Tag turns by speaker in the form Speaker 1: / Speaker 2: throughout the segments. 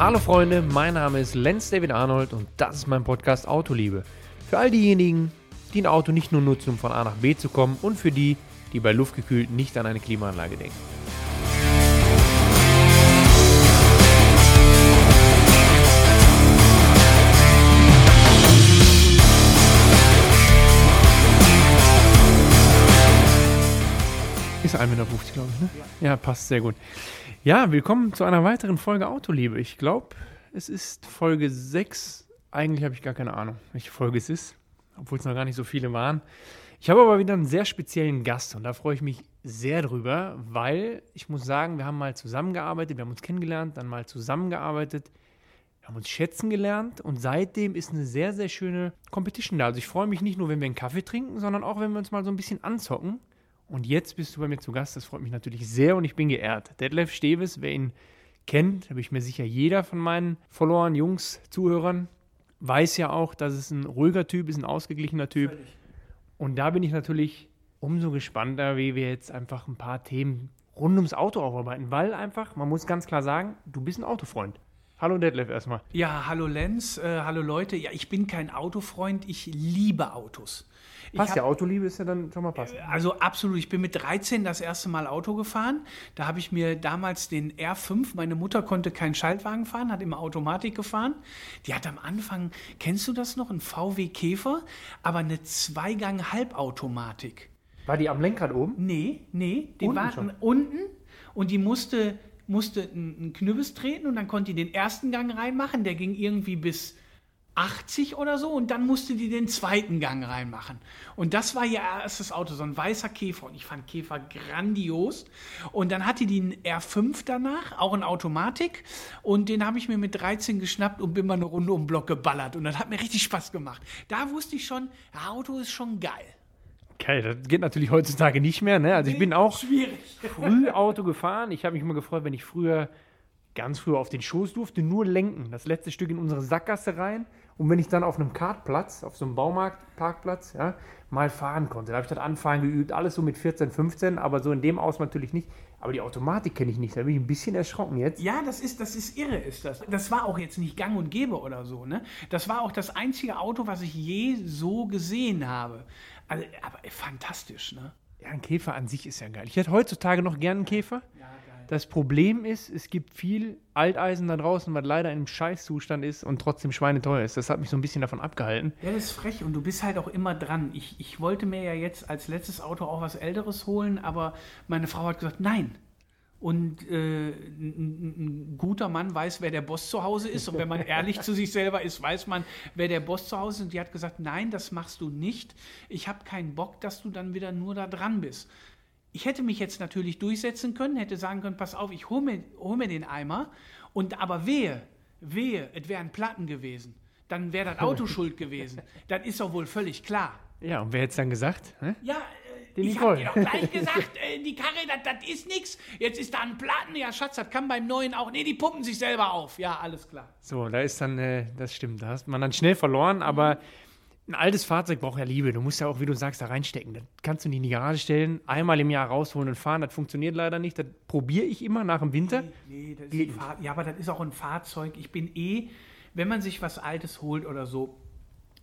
Speaker 1: Hallo Freunde, mein Name ist Lenz David Arnold und das ist mein Podcast Autoliebe. Für all diejenigen, die ein Auto nicht nur nutzen, um von A nach B zu kommen und für die, die bei luftgekühlt nicht an eine Klimaanlage denken. Ist 1,50 Meter, glaube ich, ne? Ja. passt sehr gut. Ja, willkommen zu einer weiteren Folge Autoliebe. Ich glaube, es ist Folge 6. Eigentlich habe ich gar keine Ahnung, welche Folge es ist, obwohl es noch gar nicht so viele waren. Ich habe aber wieder einen sehr speziellen Gast und da freue ich mich sehr drüber, weil ich muss sagen, wir haben mal zusammengearbeitet, wir haben uns kennengelernt, dann mal zusammengearbeitet, wir haben uns schätzen gelernt und seitdem ist eine sehr, sehr schöne Competition da. Also ich freue mich nicht nur, wenn wir einen Kaffee trinken, sondern auch, wenn wir uns mal so ein bisschen anzocken. Und jetzt bist du bei mir zu Gast. Das freut mich natürlich sehr und ich bin geehrt. Detlef Steves, wer ihn kennt, habe ich mir sicher jeder von meinen Followern, Jungs, Zuhörern, weiß ja auch, dass es ein ruhiger Typ ist, ein ausgeglichener Typ. Völlig. Und da bin ich natürlich umso gespannter, wie wir jetzt einfach ein paar Themen rund ums Auto aufarbeiten, weil einfach, man muss ganz klar sagen, du bist ein Autofreund. Hallo Detlef erstmal.
Speaker 2: Ja, hallo Lenz, äh, hallo Leute. Ja, ich bin kein Autofreund, ich liebe Autos.
Speaker 1: Passt ja, Autoliebe ist ja dann schon mal passend.
Speaker 2: Also absolut. Ich bin mit 13 das erste Mal Auto gefahren. Da habe ich mir damals den R5, meine Mutter konnte keinen Schaltwagen fahren, hat immer Automatik gefahren. Die hat am Anfang, kennst du das noch, ein VW Käfer, aber eine Zweigang-Halbautomatik.
Speaker 1: War die am Lenkrad oben?
Speaker 2: Nee, nee, die unten war schon. unten und die musste musste einen Knüppes treten und dann konnte die den ersten Gang reinmachen. Der ging irgendwie bis 80 oder so und dann musste die den zweiten Gang reinmachen. Und das war ihr erstes Auto, so ein weißer Käfer. Und ich fand Käfer grandios. Und dann hatte die einen R5 danach, auch in Automatik. Und den habe ich mir mit 13 geschnappt und bin mal eine Runde um den Block geballert. Und das hat mir richtig Spaß gemacht. Da wusste ich schon, Auto ist schon geil.
Speaker 1: Okay, das geht natürlich heutzutage nicht mehr. Ne? Also ich bin auch Schwierig. früh Auto gefahren. Ich habe mich immer gefreut, wenn ich früher ganz früher auf den Schoß durfte, nur lenken. Das letzte Stück in unsere Sackgasse rein. Und wenn ich dann auf einem Kartplatz, auf so einem Baumarktparkplatz, ja, mal fahren konnte, da habe ich das Anfahren geübt, alles so mit 14, 15, aber so in dem Aus natürlich nicht. Aber die Automatik kenne ich nicht, da bin ich ein bisschen erschrocken jetzt.
Speaker 2: Ja, das ist, das ist irre, ist das. Das war auch jetzt nicht gang und gäbe oder so, ne? Das war auch das einzige Auto, was ich je so gesehen habe. Also, aber fantastisch, ne?
Speaker 1: Ja, ein Käfer an sich ist ja geil. Ich hätte heutzutage noch gern einen Käfer. Ja, das Problem ist, es gibt viel Alteisen da draußen, was leider einem Scheißzustand ist und trotzdem schweineteuer ist. Das hat mich so ein bisschen davon abgehalten.
Speaker 2: Ja, das ist frech und du bist halt auch immer dran. Ich, ich wollte mir ja jetzt als letztes Auto auch was Älteres holen, aber meine Frau hat gesagt, nein, und äh, ein, ein, guter Mann weiß, wer der Boss zu Hause ist. Und wenn man ehrlich zu sich selber ist, weiß man, wer der Boss zu Hause ist. Und die hat gesagt, nein, das machst du nicht. Ich habe keinen Bock, dass du dann wieder nur da dran bist. Ich hätte mich jetzt natürlich durchsetzen können, hätte sagen können, pass auf, ich hole mir, hol mir den Eimer. Und aber wehe, wehe, es wären Platten gewesen. Dann wäre das Auto schuld gewesen. Das ist doch wohl völlig klar.
Speaker 1: Ja, und wer hätte es dann gesagt?
Speaker 2: Hä? Ja, äh, ich habe dir doch gleich gesagt, äh, die Karre, das ist nichts. Jetzt ist da ein Platten. Ja, Schatz, das kann beim neuen auch. Nee, die pumpen sich selber auf. Ja, alles klar.
Speaker 1: So, da ist dann, äh, das stimmt, da hast man dann schnell verloren, aber. Mhm ein altes Fahrzeug braucht ja Liebe. Du musst ja auch, wie du sagst, da reinstecken. Das kannst du nicht in die Garage stellen, einmal im Jahr rausholen und fahren. Das funktioniert leider nicht. Das probiere ich immer nach dem Winter.
Speaker 2: Nee, nee ja, aber das ist auch ein Fahrzeug. Ich bin eh, wenn man sich was Altes holt oder so,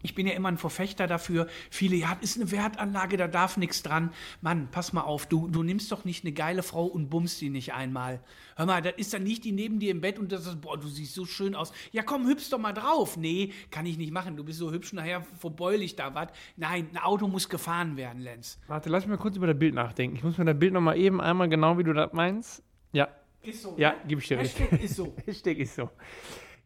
Speaker 2: ich bin ja immer ein Verfechter dafür. Viele, ja, das ist eine Wertanlage, da darf nichts dran. Mann, pass mal auf, du, du nimmst doch nicht eine geile Frau und bummst die nicht einmal. Hör mal, das ist dann nicht die neben dir im Bett und das ist, boah, du siehst so schön aus. Ja, komm, hüpf doch mal drauf. Nee, kann ich nicht machen. Du bist so hübsch, nachher verbeul ich da was. Nein, ein Auto muss gefahren werden, Lenz.
Speaker 1: Warte, lass mich mal kurz über das Bild nachdenken. Ich muss mir das Bild nochmal eben einmal genau, wie du das meinst. Ja. Ist so. Ja, ne? gebe ich dir recht. Hashtag ist so. Hashtag ist so.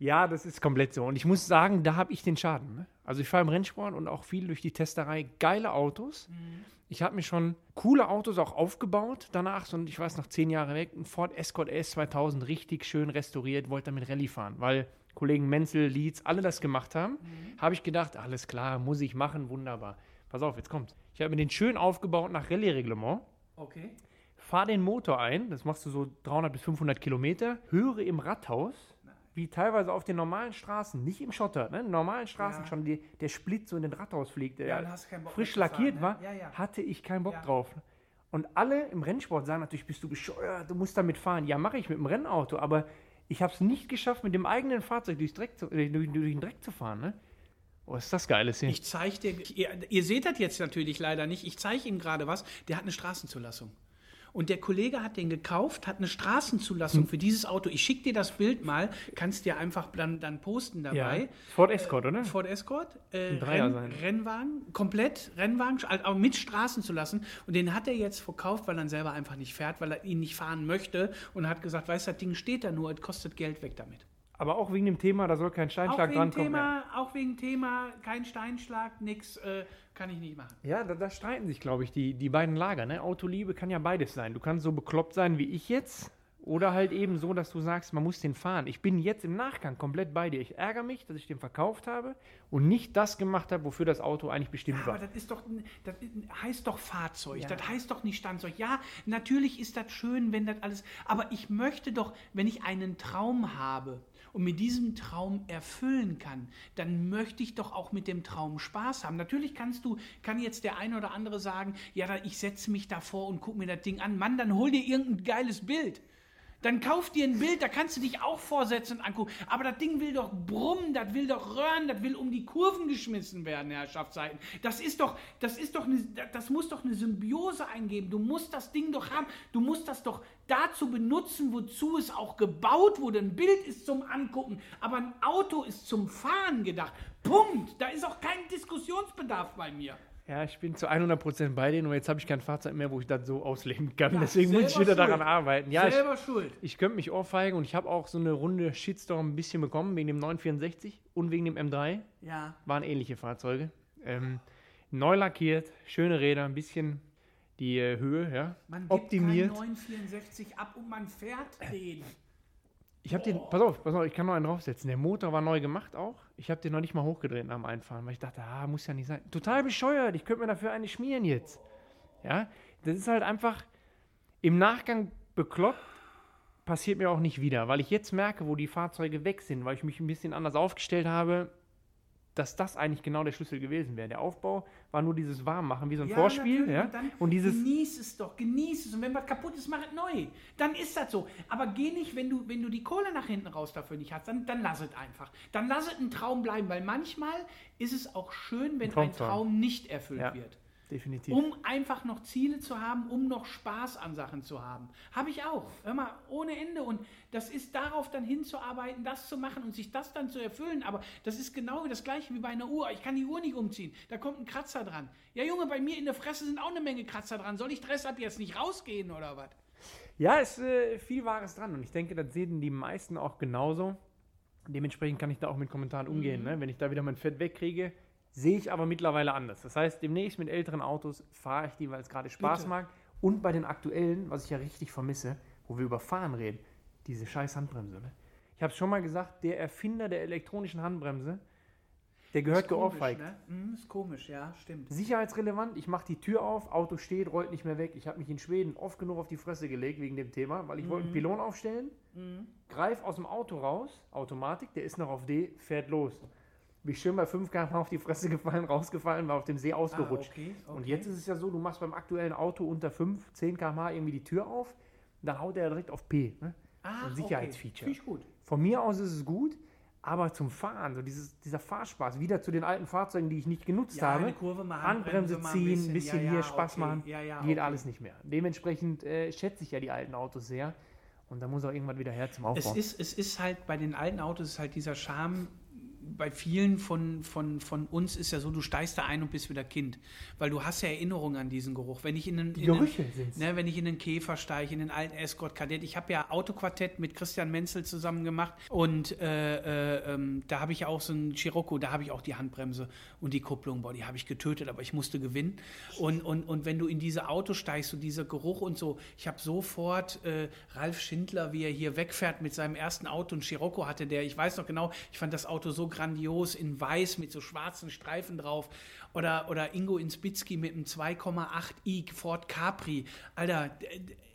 Speaker 1: Ja, das ist komplett so. Und ich muss sagen, da habe ich den Schaden. Ne? Also ich fahre im Rennsport und auch viel durch die Testerei. Geile Autos. Mhm. Ich habe mir schon coole Autos auch aufgebaut danach. Und ich weiß noch zehn Jahre weg, ein Ford Escort S 2000 richtig schön restauriert, wollte damit Rallye fahren, weil Kollegen Menzel, Leeds, alle das gemacht haben. Mhm. Habe ich gedacht, alles klar, muss ich machen, wunderbar. Pass auf, jetzt kommt. Ich habe mir den schön aufgebaut nach Rallye-Reglement. Okay. Fahr den Motor ein, das machst du so 300 bis 500 Kilometer, höre im Rathaus wie teilweise auf den normalen Straßen, nicht im Schotter, ne, normalen Straßen ja. schon die, der Split so in den Radhaus fliegt, der ja, frisch lackiert fahren, ne? war, ja, hatte ich keinen Bock drauf. Und alle im Rennsport sagen natürlich, bist du bescheuert, du musst damit fahren. Ja, mache ich mit dem Rennauto, aber Ich habe es nicht geschafft, mit dem eigenen Fahrzeug durchs Dreck zu, äh, durch, durch den Dreck zu fahren, ne? Oh, ist das geil, ist hier.
Speaker 2: Ich zeige dir, ihr, ihr seht das jetzt natürlich leider nicht, ich zeige ihm gerade was, der hat eine Straßenzulassung. Und der Kollege hat den gekauft, hat eine Straßenzulassung für dieses Auto. Ich schicke dir das Bild mal, kannst dir einfach dann, dann posten dabei.
Speaker 1: ja. Ford Escort, oder?
Speaker 2: Ford Escort, äh,
Speaker 1: Ein Dreier
Speaker 2: Renn. Rennwagen, komplett Rennwagen, aber mit Straßen zu lassen. Und den hat er jetzt verkauft, weil er selber einfach nicht fährt, weil er ihn nicht fahren möchte. Und hat gesagt, weißt du, das Ding steht da nur, es kostet Geld weg damit.
Speaker 1: Aber auch wegen dem Thema, da soll kein
Speaker 2: Auch
Speaker 1: Steinschlag
Speaker 2: wegen,
Speaker 1: drankommen.
Speaker 2: Thema, auch wegen Thema, kein Steinschlag, nix, äh, kann ich nicht machen.
Speaker 1: Ja, da, da streiten sich, glaube ich, die, die beiden Lager. Ne? Autoliebe kann ja beides sein. Du kannst so bekloppt sein wie ich jetzt. Oder halt eben so, dass du sagst, man muss den fahren. Ich bin jetzt im Nachgang komplett bei dir. Ich ärgere mich, dass ich den verkauft habe und nicht das gemacht habe, wofür das Auto eigentlich bestimmt
Speaker 2: Aber
Speaker 1: war.
Speaker 2: das ist doch, das heißt doch Fahrzeug, das heißt doch nicht Standzeug. Ja, natürlich ist das schön, wenn das alles, aber ich möchte doch, wenn ich einen Traum habe und mit diesem Traum erfüllen kann, dann möchte ich doch auch mit dem Traum Spaß haben. Natürlich kannst du, kann jetzt der eine oder andere sagen, ja, ich setze mich davor und gucke mir das Ding an. Mann, dann hol dir irgendein geiles Bild. Dann kauf dir ein Bild, da kannst du dich auch vorsetzen und angucken. Aber das Ding will doch brummen, das will doch röhren, das will um die Kurven geschmissen werden, Herrschaftszeiten. Das ist doch, das ist doch, eine, das muss doch eine Symbiose eingeben. Du musst das Ding doch haben. Du musst das doch dazu benutzen, wozu es auch gebaut wurde. Ein Bild ist zum Angucken, aber ein Auto ist zum Fahren gedacht. Punkt. Da ist auch kein Diskussionsbedarf bei mir.
Speaker 1: Ja, ich bin zu 100% bei denen und jetzt habe ich kein Fahrzeug mehr, wo ich das so ausleben kann. Deswegen muss ich wieder daran
Speaker 2: schuld.
Speaker 1: arbeiten. Ja, ich,
Speaker 2: Selber schuld.
Speaker 1: ich könnte mich ohrfeigen und ich habe auch so eine Runde Shitstorm ein bisschen bekommen wegen dem 964 und wegen dem M3.
Speaker 2: Ja.
Speaker 1: Waren ähnliche Fahrzeuge. Ähm, neu lackiert, schöne Räder, ein bisschen die äh, Höhe, ja.
Speaker 2: Man gibt
Speaker 1: optimiert.
Speaker 2: kein 964 ab und man fährt den.
Speaker 1: Ich habe den, pass auf, pass auf, ich kann noch einen draufsetzen. Der Motor war neu gemacht auch. Ich habe den noch nicht mal hochgedreht dem Einfahren, weil ich dachte, ah, muss ja nicht sein. Total bescheuert, ich könnte mir dafür eine schmieren jetzt. Ja, das ist halt einfach im Nachgang bekloppt, passiert mir auch nicht wieder, weil ich jetzt merke, wo die Fahrzeuge weg sind, weil ich mich ein bisschen anders aufgestellt habe, dass das eigentlich genau der Schlüssel gewesen wäre. Der Aufbau war nur dieses Warmmachen, wie so ein Vorspiel.
Speaker 2: natürlich.
Speaker 1: Ja?
Speaker 2: Und,
Speaker 1: Und dieses,
Speaker 2: genieß es doch, genieß es. Und wenn was kaputt ist, mach es neu. Dann ist das so. Aber geh nicht, wenn du, wenn du die Kohle nach hinten raus dafür nicht hast, dann, dann lass es einfach. Dann lass es ein Traum bleiben, weil manchmal ist es auch schön, wenn ein
Speaker 1: Traumtraum.
Speaker 2: Traum nicht erfüllt
Speaker 1: Ja.
Speaker 2: wird.
Speaker 1: Definitiv.
Speaker 2: Um einfach noch Ziele zu haben, um noch Spaß an Sachen zu haben. Habe ich auch. Hör mal, ohne Ende. Und das ist darauf dann hinzuarbeiten, das zu machen und sich das dann zu erfüllen. Aber das ist genau das gleiche wie bei einer Uhr. Ich kann die Uhr nicht umziehen. Da kommt ein Kratzer dran. Ja, Junge, bei mir in der Fresse sind auch eine Menge Kratzer dran. Soll ich deshalb jetzt nicht rausgehen oder was?
Speaker 1: Ja, ist äh, viel Wahres dran und ich denke, das sehen die meisten auch genauso. Dementsprechend kann ich da auch mit Kommentaren umgehen. Ne? Wenn ich da wieder mein Fett wegkriege, sehe ich aber mittlerweile anders. Das heißt, demnächst mit älteren Autos fahre ich die, weil es gerade Spaß
Speaker 2: Bitte.
Speaker 1: macht. Und bei den aktuellen, was ich ja richtig vermisse, wo wir über Fahren reden, diese scheiß Handbremse. Ne? Ich habe es schon mal gesagt, der Erfinder der elektronischen Handbremse, der gehört geohrfeigt.
Speaker 2: ne? Mhm, ist komisch, ja, stimmt.
Speaker 1: Sicherheitsrelevant, ich mache die Tür auf, Auto steht, rollt nicht mehr weg. Ich habe mich in Schweden oft genug auf die Fresse gelegt wegen dem Thema, weil ich wollte einen Pylon aufstellen, greif aus dem Auto raus, Automatik, der ist noch auf D, fährt los. Bin ich schön bei 5 km auf die Fresse gefallen, rausgefallen, war auf dem See ausgerutscht.
Speaker 2: okay,
Speaker 1: Und
Speaker 2: okay.
Speaker 1: jetzt ist es ja so, du machst beim aktuellen Auto unter 5, 10 km irgendwie die Tür auf, dann haut er direkt auf P. Ne?
Speaker 2: Ah,
Speaker 1: Ein Sicherheitsfeature.
Speaker 2: Okay. Gut.
Speaker 1: Von mir aus ist es gut, aber zum Fahren, so dieses, dieser Fahrspaß, wieder zu den alten Fahrzeugen, die ich nicht genutzt
Speaker 2: Ja,
Speaker 1: habe.
Speaker 2: eine Kurve
Speaker 1: Handbremse
Speaker 2: mal ein
Speaker 1: ziehen, ein
Speaker 2: bisschen,
Speaker 1: bisschen,
Speaker 2: ja,
Speaker 1: hier
Speaker 2: ja,
Speaker 1: Spaß
Speaker 2: okay,
Speaker 1: machen. geht
Speaker 2: okay.
Speaker 1: alles nicht mehr. Dementsprechend äh, schätze ich ja die alten Autos sehr. Und da muss auch irgendwann wieder her zum Aufbau.
Speaker 2: Es ist, es ist halt bei den alten Autos ist halt dieser Charme. Bei vielen von, von, von uns ist ja so, du steigst da ein und bist wieder Kind. Weil du hast ja Erinnerungen an diesen Geruch. Wenn ich in
Speaker 1: Die
Speaker 2: in
Speaker 1: sind's.
Speaker 2: ne, wenn ich in den Käfer steige, in den alten Escort Kadett. Ich habe ja Autoquartett mit Christian Menzel zusammen gemacht und äh, äh, ähm, da habe ich ja auch so einen Scirocco, da habe ich auch die Handbremse und die Kupplung, boah, die habe ich getötet, aber ich musste gewinnen. Und, und, und wenn du in diese Autos steigst, so dieser Geruch und so, ich habe sofort äh, Ralf Schindler, wie er hier wegfährt mit seinem ersten Auto, ein Scirocco hatte der, ich weiß noch genau, ich fand das Auto so grandios in weiß mit so schwarzen Streifen drauf. Oder, oder Ingo Inspitzky mit einem 2,8i Ford Capri. Alter,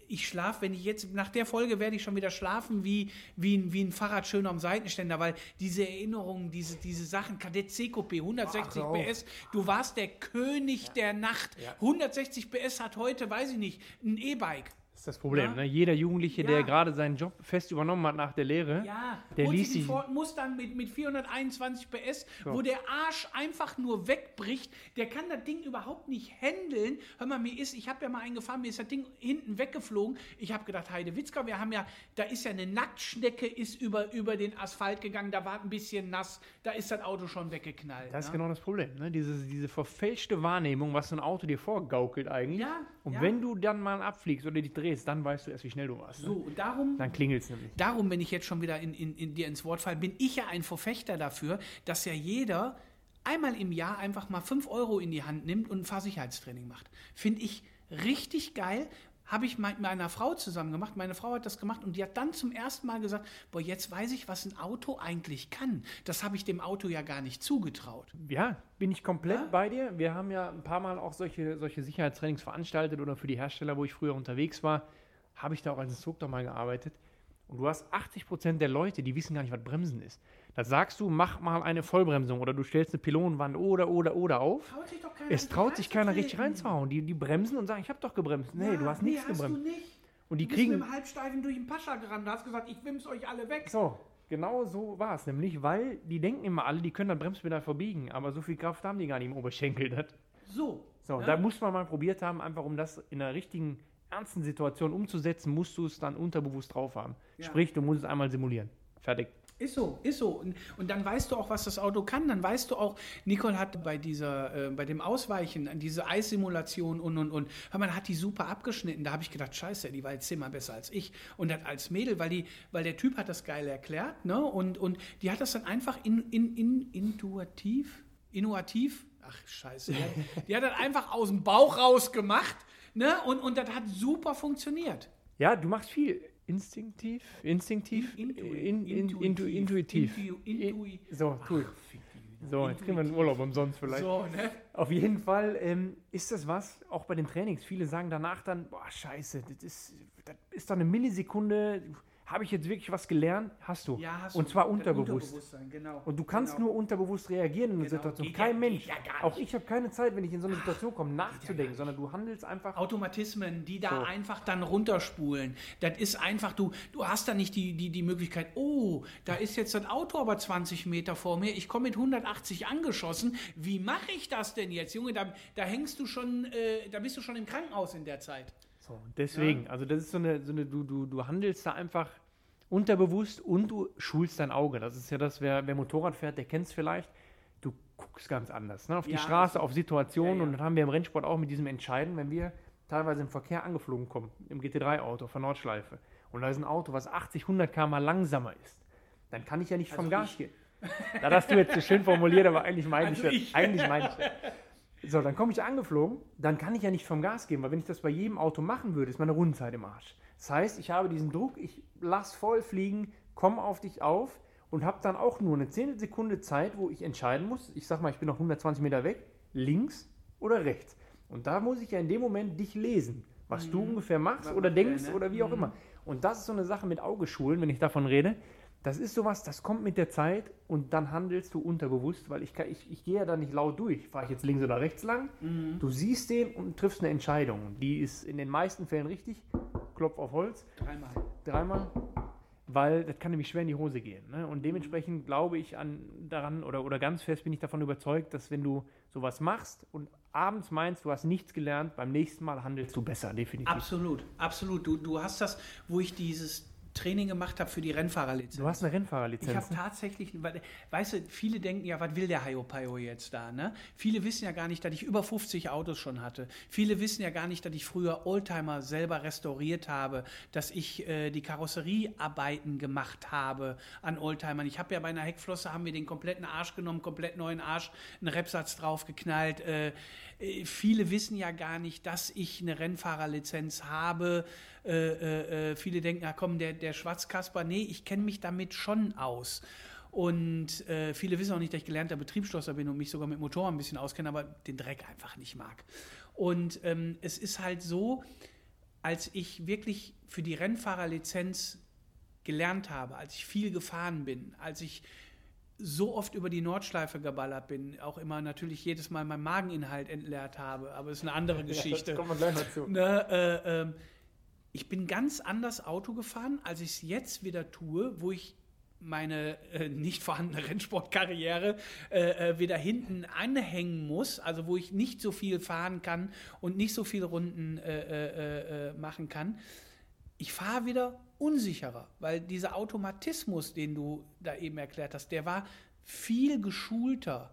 Speaker 2: ich schlafe, wenn ich jetzt, nach der Folge werde ich schon wieder schlafen wie, wie, ein, wie ein Fahrrad schön am Seitenständer, weil diese Erinnerungen, diese, diese Sachen, Kadett C-Coupé, 160
Speaker 1: Ach.
Speaker 2: PS, du warst der König der Nacht. 160 PS hat heute, weiß ich nicht, ein E-Bike.
Speaker 1: Das ist das Problem.
Speaker 2: Ja.
Speaker 1: Ne? Jeder Jugendliche,
Speaker 2: Ja.
Speaker 1: der gerade seinen Job fest übernommen hat nach der Lehre,
Speaker 2: Ja,
Speaker 1: der liest
Speaker 2: sich Ford Mustang mit, mit 421 PS,
Speaker 1: So.
Speaker 2: wo der Arsch einfach nur wegbricht. Der kann das Ding überhaupt nicht handeln. Hör mal, mir ist, ich habe ja mal einen gefahren, mir ist das Ding hinten weggeflogen. Ich habe gedacht, Heide Witzka, wir haben ja, da ist ja eine Nacktschnecke ist über, über den Asphalt gegangen, da war ein bisschen nass, da ist das Auto schon weggeknallt.
Speaker 1: Das ist
Speaker 2: ne?
Speaker 1: genau das Problem. Ne? Diese, diese verfälschte Wahrnehmung, was so ein Auto dir vorgaukelt eigentlich. Und wenn du dann mal abfliegst oder dich drehst, dann weißt du erst, wie schnell du warst.
Speaker 2: So,
Speaker 1: Ne?
Speaker 2: und darum
Speaker 1: Dann klingelt es nämlich.
Speaker 2: Darum, wenn ich jetzt schon wieder in, in, in dir ins Wort falle, bin ich ja ein Verfechter dafür, dass ja jeder einmal im Jahr einfach mal 5 Euro in die Hand nimmt und ein Fahrsicherheitstraining macht. Finde ich richtig geil. Habe ich mit meiner Frau zusammen gemacht. Meine Frau hat das gemacht und die hat dann zum ersten Mal gesagt, boah, jetzt weiß ich, was ein Auto eigentlich kann. Das habe ich dem Auto ja gar nicht zugetraut.
Speaker 1: Ja, bin ich komplett
Speaker 2: Ja?
Speaker 1: bei dir. Wir haben ja ein paar Mal auch solche, solche Sicherheitstrainings veranstaltet oder für die Hersteller, wo ich früher unterwegs war, habe ich da auch als Instruktor mal gearbeitet. Und du hast 80% der Leute, die wissen gar nicht, was Bremsen ist. Da sagst du, mach mal eine Vollbremsung oder du stellst eine Pylonenwand oder, oder, oder auf.
Speaker 2: Traut sich doch keiner
Speaker 1: Es traut sich keiner richtig reinzuhauen. Die, die bremsen und sagen, ich habe doch gebremst. Nee,
Speaker 2: Ja,
Speaker 1: du hast
Speaker 2: nee,
Speaker 1: nichts
Speaker 2: hast
Speaker 1: gebremst.
Speaker 2: Du nicht.
Speaker 1: Und die
Speaker 2: du bist mit
Speaker 1: kriegen.
Speaker 2: dem Halbsteifen durch den Pascha gerannt. Du hast gesagt, ich wims euch alle weg.
Speaker 1: So, genau so war es nämlich, weil die denken immer alle, die können das Bremspedal verbiegen, aber so viel Kraft haben die gar nicht im Oberschenkel. Das.
Speaker 2: So.
Speaker 1: So,
Speaker 2: ne?
Speaker 1: da muss man mal probiert haben, einfach um das in einer richtigen, ernsten Situation umzusetzen, musst du es dann unterbewusst drauf haben.
Speaker 2: Ja.
Speaker 1: Sprich, du musst es einmal simulieren. Fertig.
Speaker 2: Ist so, ist so. Und, und dann weißt du auch, was das Auto kann. Dann weißt du auch, Nicole hat bei dieser, äh, bei dem Ausweichen, an diese Eissimulation und und und, hör mal, hat die super abgeschnitten. Da habe ich gedacht, scheiße, die war jetzt zehnmal besser als ich. Und dann als Mädel, weil die, weil der Typ hat das geil erklärt, ne? Und, und die hat das dann einfach in, in, in, intuitiv, innovativ, ach scheiße, die hat, die hat das einfach aus dem Bauch raus gemacht, ne? Und, und das hat super funktioniert.
Speaker 1: Ja, du machst viel instinktiv, instinktiv,
Speaker 2: Intu-
Speaker 1: in, in, intu,
Speaker 2: intuitiv.
Speaker 1: intuitiv.
Speaker 2: Intu- intui-
Speaker 1: so. So, jetzt kriegen wir einen Urlaub umsonst vielleicht.
Speaker 2: So, ne?
Speaker 1: Auf jeden Fall ähm, ist das was, auch bei den Trainings. Viele sagen danach dann, boah, scheiße, das ist, das ist doch eine Millisekunde. Habe ich jetzt wirklich was gelernt? Hast du.
Speaker 2: Ja, hast
Speaker 1: Und
Speaker 2: du.
Speaker 1: zwar unterbewusst.
Speaker 2: Unterbewusstsein, genau.
Speaker 1: Und du kannst
Speaker 2: genau.
Speaker 1: nur unterbewusst reagieren in einer
Speaker 2: Genau.
Speaker 1: Situation.
Speaker 2: Geht
Speaker 1: Kein
Speaker 2: ja-
Speaker 1: Mensch.
Speaker 2: ja
Speaker 1: auch ich habe keine Zeit, wenn ich in so eine Situation komme, nachzudenken, sondern du handelst einfach.
Speaker 2: Automatismen, die da
Speaker 1: So.
Speaker 2: einfach dann runterspulen. Das ist einfach, du, du hast da nicht die, die, die Möglichkeit, oh, da ist jetzt das Auto aber 20 Meter vor mir, ich komme mit 180 angeschossen, wie mache ich das denn jetzt? Junge, da, da hängst du schon, äh, da bist du schon im Krankenhaus in der Zeit.
Speaker 1: So, und deswegen, also das ist so eine, so eine du, du, du handelst da einfach unterbewusst und du schulst dein Auge. Das ist ja das, wer, wer Motorrad fährt, der kennt es vielleicht. Du guckst ganz anders ne? auf die
Speaker 2: Ja,
Speaker 1: Straße, auf Situationen
Speaker 2: Ja, ja.
Speaker 1: und das haben wir im Rennsport auch mit diesem Entscheiden, wenn wir teilweise im Verkehr angeflogen kommen, im GT3-Auto von Nordschleife und da ist ein Auto, was 80, 100 km langsamer ist, dann kann ich ja nicht vom
Speaker 2: Also
Speaker 1: Gas
Speaker 2: ich.
Speaker 1: gehen. Da hast du jetzt so schön formuliert, aber eigentlich meine
Speaker 2: Also
Speaker 1: ich das.
Speaker 2: ich.
Speaker 1: Eigentlich meine ich das. So, dann komme ich angeflogen, dann kann ich ja nicht vom Gas gehen, weil wenn ich das bei jedem Auto machen würde, ist meine Rundenzeit im Arsch. Das heißt, ich habe diesen Druck, ich lass voll fliegen, komme auf dich auf und habe dann auch nur eine Zehntelsekunde Zeit, wo ich entscheiden muss. Ich sag mal, ich bin noch 120 Meter weg, links oder rechts. Und da muss ich ja in dem Moment dich lesen, was du ungefähr machst
Speaker 2: Was
Speaker 1: oder
Speaker 2: der,
Speaker 1: denkst
Speaker 2: ne?
Speaker 1: oder wie auch immer. Und das ist so eine Sache mit Augeschulen, wenn ich davon rede. Das ist sowas, das kommt mit der Zeit und dann handelst du unterbewusst, weil ich, kann, ich, ich gehe ja da nicht laut durch. Fahre ich jetzt links oder rechts lang? Du siehst den und triffst eine Entscheidung. Die ist in den meisten Fällen richtig. Klopf auf Holz.
Speaker 2: Dreimal.
Speaker 1: Dreimal. Weil das kann nämlich schwer in die Hose gehen. Ne? Und dementsprechend glaube ich an, daran oder, oder ganz fest bin ich davon überzeugt, dass wenn du sowas machst und abends meinst, du hast nichts gelernt, beim nächsten Mal handelst du besser, definitiv.
Speaker 2: Absolut, absolut. Du, du hast das, wo ich dieses Training gemacht habe für die Rennfahrerlizenz.
Speaker 1: Du hast eine Rennfahrerlizenz.
Speaker 2: Ich habe
Speaker 1: ne?
Speaker 2: tatsächlich, weißt du, viele denken ja, was will der Hayo Payo jetzt da, ne? Viele wissen ja gar nicht, dass ich über 50 Autos schon hatte. Viele wissen ja gar nicht, dass ich früher Oldtimer selber restauriert habe, dass ich äh, die Karosseriearbeiten gemacht habe an Oldtimern. Ich habe ja bei einer Heckflosse haben wir den kompletten Arsch genommen, komplett neuen Arsch, einen Repsatz draufgeknallt. Äh, viele wissen ja gar nicht, dass ich eine Rennfahrerlizenz habe. Äh, äh, äh, viele denken, ja komm, der, der Schwarzkasper, nee, ich kenne mich damit schon aus. Und äh, viele wissen auch nicht, dass ich gelernter Betriebsschlosser bin und mich sogar mit Motoren ein bisschen auskenne, aber den Dreck einfach nicht mag. Und ähm, es ist halt so, als ich wirklich für die Rennfahrerlizenz gelernt habe, als ich viel gefahren bin, als ich so oft über die Nordschleife geballert bin, auch immer natürlich jedes Mal meinen Mageninhalt entleert habe, aber es ist eine andere Geschichte.
Speaker 1: kommen wir gleich noch zu.
Speaker 2: Ne, äh, ähm, ich bin ganz anders Auto gefahren, als ich es jetzt wieder tue, wo ich meine äh, nicht vorhandene Rennsportkarriere äh, äh, wieder hinten anhängen muss, also wo ich nicht so viel fahren kann und nicht so viele Runden äh, äh, äh, machen kann. Ich fahre wieder unsicherer, weil dieser Automatismus, den du da eben erklärt hast, der war viel geschulter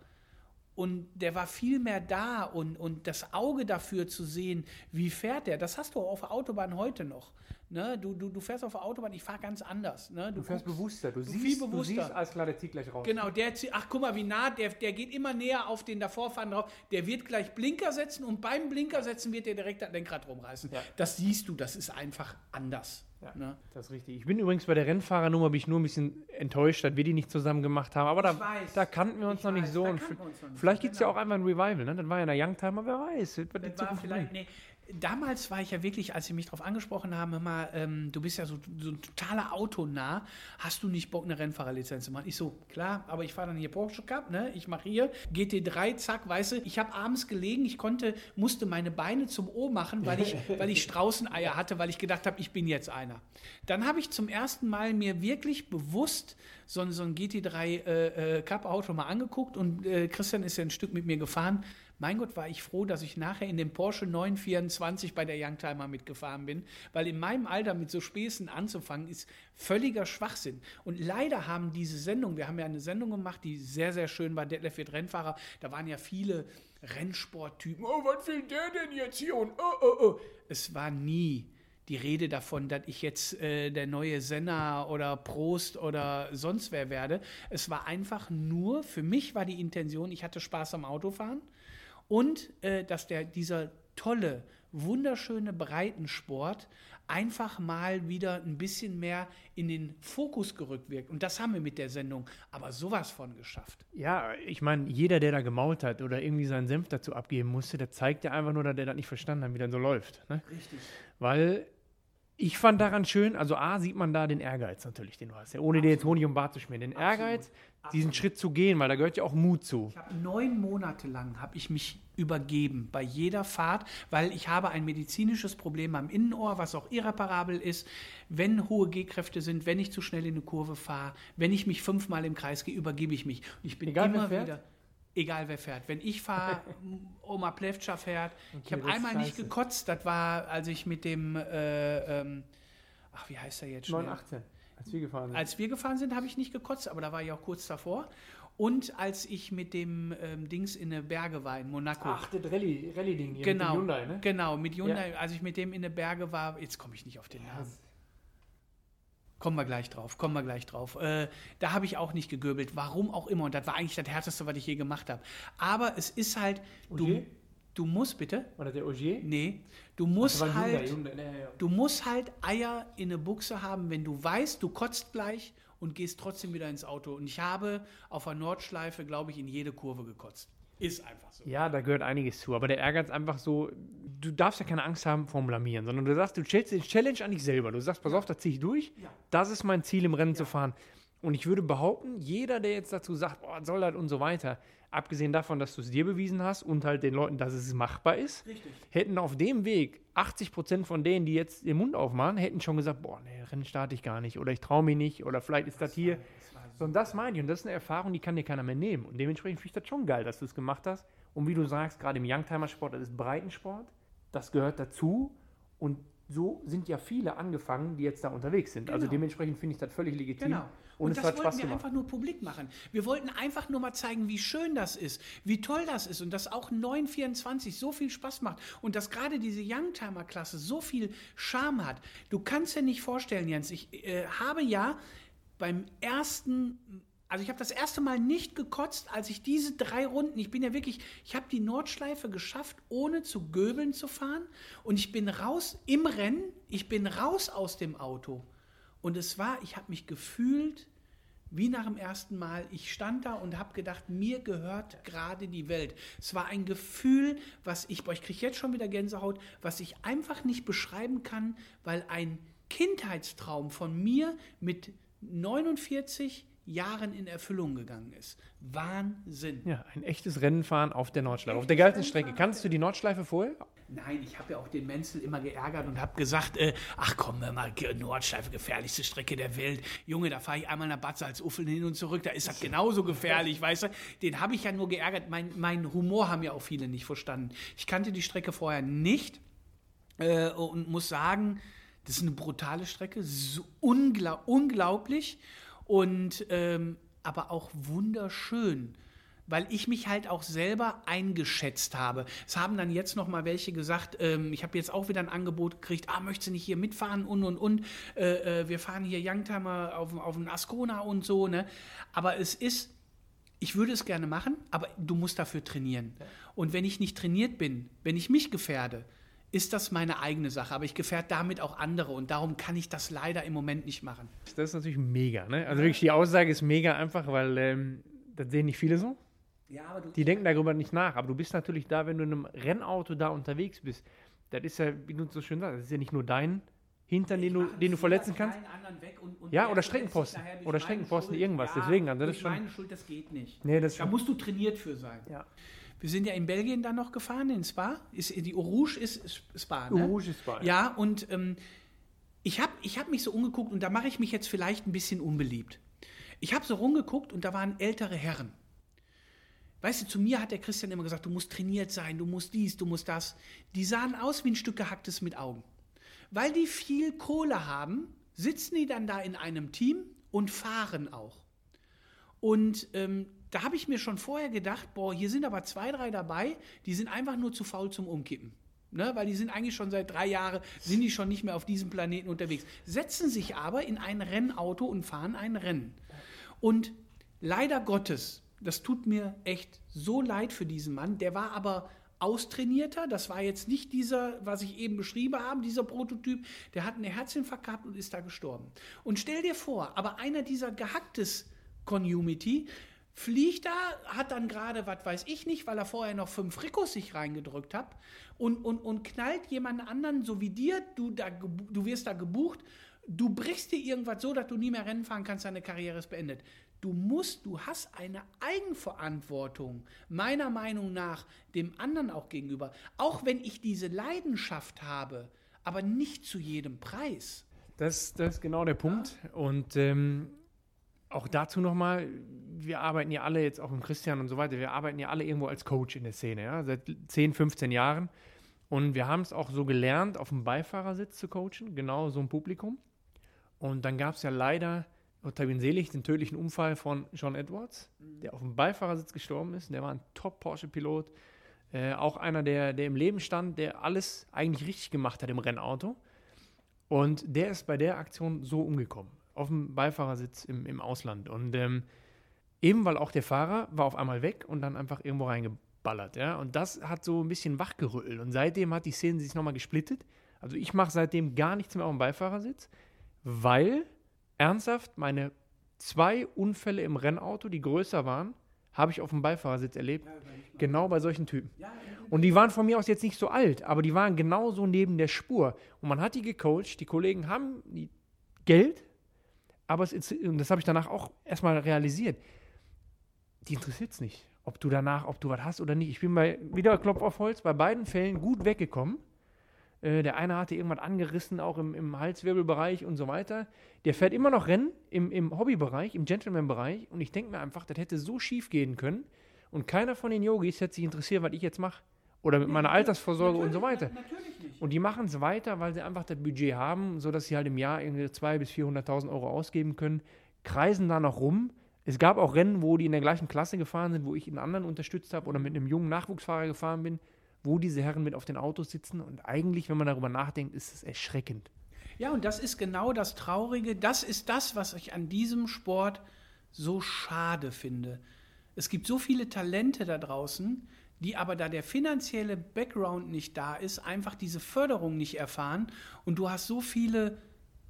Speaker 2: und der war viel mehr da und, und das Auge dafür zu sehen, wie fährt der, das hast du auf der Autobahn heute noch. Ne? Du, du, du fährst auf der Autobahn, ich fahre ganz anders. Ne?
Speaker 1: Du, du fährst
Speaker 2: guckst,
Speaker 1: bewusster, du,
Speaker 2: du
Speaker 1: siehst,
Speaker 2: viel bewusster.
Speaker 1: du siehst, alles klar, der zieht gleich raus.
Speaker 2: Genau, der zieht, ach guck mal, wie nah, der, der geht immer näher auf den davorfahrenden drauf. Der wird gleich Blinker setzen und beim Blinker setzen wird der direkt das Lenkrad rumreißen.
Speaker 1: Ja.
Speaker 2: Das siehst du, das ist einfach anders.
Speaker 1: Ja,
Speaker 2: Ne?
Speaker 1: das ist richtig. Ich bin übrigens bei der Rennfahrernummer bin ich nur ein bisschen enttäuscht, dass wir die nicht zusammen gemacht haben. Aber da,
Speaker 2: weiß.
Speaker 1: da kannten wir uns
Speaker 2: Ich
Speaker 1: noch nicht
Speaker 2: weiß,
Speaker 1: so.
Speaker 2: da
Speaker 1: Und
Speaker 2: nicht
Speaker 1: vielleicht
Speaker 2: so,
Speaker 1: gibt es ja
Speaker 2: genau.
Speaker 1: auch einfach ein Revival. Ne? Das war ja der Youngtimer, wer weiß. Die
Speaker 2: Das war vielleicht, nee. Damals war ich ja wirklich, als sie mich darauf angesprochen haben, immer, ähm, du bist ja so, so ein totaler Autonah, hast du nicht Bock, eine Rennfahrerlizenz zu machen? Ich so, klar, aber ich fahre dann hier Porsche Cup, ne? ich mache hier GT3, zack, weißt du, ich habe abends gelegen, ich konnte, musste meine Beine zum O machen, weil ich, weil ich Straußeneier hatte, weil ich gedacht habe, ich bin jetzt einer. Dann habe ich zum ersten Mal mir wirklich bewusst so, ein- so ein GT3 äh, äh, Cup Auto mal angeguckt und äh, Christian ist ja ein Stück mit mir gefahren. Mein Gott, war ich froh, dass ich nachher in dem Porsche 924 bei der Youngtimer mitgefahren bin, weil in meinem Alter mit so Späßen anzufangen ist völliger Schwachsinn. Und leider haben diese Sendung, wir haben ja eine Sendung gemacht, die sehr, sehr schön war, Detlef wird Rennfahrer, da waren ja viele Rennsporttypen, oh, was will der denn jetzt hier und oh, oh, oh. Es war nie die Rede davon, dass ich jetzt äh, der neue Senna oder Prost oder sonst wer werde. Es war einfach nur, für mich war die Intention, ich hatte Spaß am Autofahren und äh, dass der, dieser tolle, wunderschöne Breitensport einfach mal wieder ein bisschen mehr in den Fokus gerückt wirkt. Und das haben wir mit der Sendung aber sowas von geschafft.
Speaker 1: Ja, ich meine, jeder, der da gemault hat oder irgendwie seinen Senf dazu abgeben musste, der zeigt ja einfach nur, dass der das nicht verstanden hat, wie das so läuft. Ne?
Speaker 2: Richtig.
Speaker 1: Weil ich fand daran schön, also A, sieht man da den Ehrgeiz natürlich, den du hast. Ja, ohne dir jetzt Honig um Bart zu schmieren. Den Ehrgeiz, diesen Schritt zu gehen, weil da gehört ja auch Mut zu.
Speaker 2: Ich habe neun Monate lang habe ich mich übergeben bei jeder Fahrt, weil ich habe ein medizinisches Problem am Innenohr, was auch irreparabel ist. Wenn hohe G-Kräfte sind, wenn ich zu schnell in eine Kurve fahre, wenn ich mich fünfmal im Kreis gehe, übergebe ich mich. Und ich bin
Speaker 1: Egal,
Speaker 2: immer
Speaker 1: fährt?
Speaker 2: wieder. Egal wer fährt. Wenn ich fahre, Oma Plevtscher fährt. ich
Speaker 1: Okay,
Speaker 2: habe
Speaker 1: das ist
Speaker 2: einmal nicht gekotzt. Das war, als ich mit dem, äh, ähm, ach, wie heißt er jetzt? schnell?
Speaker 1: 918, als wir gefahren sind.
Speaker 2: Als wir gefahren sind, habe ich nicht gekotzt, aber da war ich auch kurz davor. Und als ich mit dem ähm, Dings in den Berge war, in Monaco.
Speaker 1: Ach, das Rallye- Rallye-Ding hier
Speaker 2: genau,
Speaker 1: mit Hyundai, ne?
Speaker 2: genau, mit Hyundai, als ich mit dem in den Berge war, jetzt komme ich nicht auf den Namen. Kommen wir gleich drauf, kommen wir gleich drauf. Äh, da habe ich auch nicht gegöbelt, warum auch immer. Und das war eigentlich das Härteste, was ich je gemacht habe. Aber es ist halt, du,
Speaker 1: Ogier?
Speaker 2: du musst bitte,
Speaker 1: War das der Ogier?
Speaker 2: nee, du musst
Speaker 1: ein
Speaker 2: halt,
Speaker 1: Hyundai, Hyundai, ja, ja.
Speaker 2: Du musst halt Eier in eine Buchse haben, wenn du weißt, du kotzt gleich und gehst trotzdem wieder ins Auto. Und ich habe auf der Nordschleife, glaube ich, in jede Kurve gekotzt. Ist einfach so.
Speaker 1: Ja, da gehört einiges zu. Aber der Ehrgeiz einfach so, du darfst ja keine Angst haben vorm Blamieren, sondern du sagst, du stellst den Challenge an dich selber. Du sagst, pass auf, da ziehe ich durch.
Speaker 2: Ja.
Speaker 1: Das ist mein Ziel im Rennen zu fahren. Und ich würde behaupten, jeder, der jetzt dazu sagt, boah, soll das und so weiter, abgesehen davon, dass du es dir bewiesen hast und halt den Leuten, dass es machbar ist,
Speaker 2: Richtig.
Speaker 1: hätten auf dem Weg 80 Prozent von denen, die jetzt den Mund aufmachen, hätten schon gesagt, boah, nee, Rennen starte ich gar nicht oder ich traue mich nicht oder vielleicht ist das hier. So, und das meine ich. Und das ist eine Erfahrung, die kann dir keiner mehr nehmen. Und dementsprechend finde ich das schon geil, dass du es gemacht hast. Und wie du sagst, gerade im Youngtimer-Sport, das ist Breitensport, das gehört dazu. Und so sind ja viele angefangen, die jetzt da unterwegs sind. Also
Speaker 2: Genau.
Speaker 1: dementsprechlich finde ich das völlig legitim.
Speaker 2: Genau.
Speaker 1: Und,
Speaker 2: Und, das wollten
Speaker 1: Spaß
Speaker 2: wir
Speaker 1: gemacht.
Speaker 2: einfach nur publik machen. Wir wollten einfach nur mal zeigen, wie schön das ist, wie toll das ist und dass auch 924 so viel Spaß macht und dass gerade diese Youngtimer-Klasse so viel Charme hat. Du kannst dir nicht vorstellen, Jens, ich äh, habe ja beim ersten also ich habe das erste Mal nicht gekotzt, als ich diese drei Runden, ich bin ja wirklich, ich habe die Nordschleife geschafft, ohne zu göbeln zu fahren. Und ich bin raus im Rennen, ich bin raus aus dem Auto. Und es war, ich habe mich gefühlt wie nach dem ersten Mal. Ich stand da und habe gedacht, mir gehört gerade die Welt. Es war ein Gefühl, was ich, boah, ich kriege jetzt schon wieder Gänsehaut, was ich einfach nicht beschreiben kann, weil ein Kindheitstraum von mir mit 49 Jahren in Erfüllung gegangen ist. Wahnsinn.
Speaker 1: Ja, ein echtes Rennenfahren auf der Nordschleife. Auf der geilsten Strecke. Kannst du die Nordschleife vorher?
Speaker 2: Nein, ich habe ja auch den Menzel immer geärgert und habe gesagt, äh, ach komm, mal Nordschleife, gefährlichste Strecke der Welt. Junge, da fahre ich einmal nach Bad Salzuffeln hin und zurück, da ist das genauso gefährlich, weißt du. Den habe ich ja nur geärgert. Mein, mein Humor haben ja auch viele nicht verstanden. Ich kannte die Strecke vorher nicht äh, und muss sagen, das ist eine brutale Strecke, so unglaub, unglaublich und ähm, aber auch wunderschön weil ich mich halt auch selber eingeschätzt habe. Es haben dann jetzt noch mal welche gesagt, ähm, ich habe jetzt auch wieder ein Angebot gekriegt, ah, möchtest du nicht hier mitfahren und und und, äh, äh, wir fahren hier Youngtimer auf, auf den Ascona und so, ne? Aber es ist, ich würde es gerne machen, aber du musst dafür trainieren. Und wenn ich nicht trainiert bin, wenn ich mich gefährde, ist das meine eigene Sache, aber ich gefährde damit auch andere und darum kann ich das leider im Moment nicht machen.
Speaker 1: Das ist natürlich mega, ne? Also wirklich die Aussage ist mega einfach, weil ähm, das sehen nicht viele so. Ja, die denken darüber nicht nach. Aber du bist natürlich da, wenn du in einem Rennauto da unterwegs bist. Das ist ja, wie du so schön sagst, das ist ja nicht nur dein Hintern, den du, den du verletzen kannst. Und, und ja, oder Streckenposten. Oder Streckenposten, irgendwas. Ja, Deswegen, also das ist schon.
Speaker 2: meine Schuld, das geht nicht.
Speaker 1: Nee, das
Speaker 2: da musst du trainiert für sein. Ja. Wir sind ja in Belgien dann noch gefahren, in Spa. Ist, die Orouge ist Spa. Ne? Orouge ist Spa. Ja, und ähm, ich habe ich hab mich so umgeguckt und da mache ich mich jetzt vielleicht ein bisschen unbeliebt. Ich habe so rumgeguckt und da waren ältere Herren. Weißt du, zu mir hat der Christian immer gesagt, du musst trainiert sein, du musst dies, du musst das. Die sahen aus wie ein Stück gehacktes mit Augen. Weil die viel Kohle haben, sitzen die dann da in einem Team und fahren auch. Und ähm, da habe ich mir schon vorher gedacht, boah, hier sind aber zwei, drei dabei, die sind einfach nur zu faul zum Umkippen. Ne, weil die sind eigentlich schon seit drei Jahren, sind die schon nicht mehr auf diesem Planeten unterwegs. Setzen sich aber in ein Rennauto und fahren ein Rennen. Und leider Gottes das tut mir echt so leid für diesen Mann. Der war aber austrainierter. Das war jetzt nicht dieser, was ich eben beschrieben habe, dieser Prototyp. Der hat einen Herzinfarkt gehabt und ist da gestorben. Und stell dir vor, aber einer dieser gehacktes Community fliegt da, hat dann gerade, was weiß ich nicht, weil er vorher noch fünf Rikos sich reingedrückt hat und, und, und knallt jemand anderen, so wie dir, du, da, du wirst da gebucht, du brichst dir irgendwas so, dass du nie mehr Rennen fahren kannst, deine Karriere ist beendet. Du musst, du hast eine Eigenverantwortung, meiner Meinung nach, dem anderen auch gegenüber. Auch wenn ich diese Leidenschaft habe, aber nicht zu jedem Preis.
Speaker 1: Das, das ist genau der Punkt. Ja. Und ähm, auch dazu nochmal, wir arbeiten ja alle jetzt auch mit Christian und so weiter, wir arbeiten ja alle irgendwo als Coach in der Szene, ja, seit 10, 15 Jahren. Und wir haben es auch so gelernt, auf dem Beifahrersitz zu coachen, genau so ein Publikum. Und dann gab es ja leider Gott hab ihn selig, den tödlichen Unfall von John Edwards, mhm. der auf dem Beifahrersitz gestorben ist. Der war ein Top-Porsche-Pilot. Äh, auch einer, der, der im Leben stand, der alles eigentlich richtig gemacht hat im Rennauto. Und der ist bei der Aktion so umgekommen. Auf dem Beifahrersitz im, im Ausland. Und ähm, eben weil auch der Fahrer war auf einmal weg und dann einfach irgendwo reingeballert. Ja? Und das hat so ein bisschen wachgerüttelt. Und seitdem hat die Szene sich nochmal gesplittet. Also ich mache seitdem gar nichts mehr auf dem Beifahrersitz, weil ernsthaft, meine zwei Unfälle im Rennauto, die größer waren, habe ich auf dem Beifahrersitz erlebt. Ja, genau bei solchen Typen. Und die waren von mir aus jetzt nicht so alt, aber die waren genauso neben der Spur. Und man hat die gecoacht, die Kollegen haben Geld, aber es und das habe ich danach auch erstmal realisiert, die interessiert es nicht, ob du danach, ob du was hast oder nicht. Ich bin bei, wieder Klopf auf Holz, bei beiden Fällen gut weggekommen. Äh, der eine hatte irgendwas angerissen, auch im, im Halswirbelbereich und so weiter. Der fährt immer noch Rennen im, im Hobbybereich, im Gentleman-Bereich. Und ich denke mir einfach, das hätte so schief gehen können. Und keiner von den Yogis hätte sich interessiert, was ich jetzt mache. Oder mit meiner Altersvorsorge und so weiter. Und die machen es weiter, weil sie einfach das Budget haben, sodass sie halt im Jahr irgendwie 200.000 bis 400.000 Euro ausgeben können, kreisen da noch rum. Es gab auch Rennen, wo die in der gleichen Klasse gefahren sind, wo ich einen anderen unterstützt habe oder mit einem jungen Nachwuchsfahrer gefahren bin wo diese Herren mit auf den Autos sitzen. Und eigentlich, wenn man darüber nachdenkt, ist es erschreckend.
Speaker 2: Ja, und das ist genau das Traurige. Das ist das, was ich an diesem Sport so schade finde. Es gibt so viele Talente da draußen, die aber, da der finanzielle Background nicht da ist, einfach diese Förderung nicht erfahren. Und du hast so viele,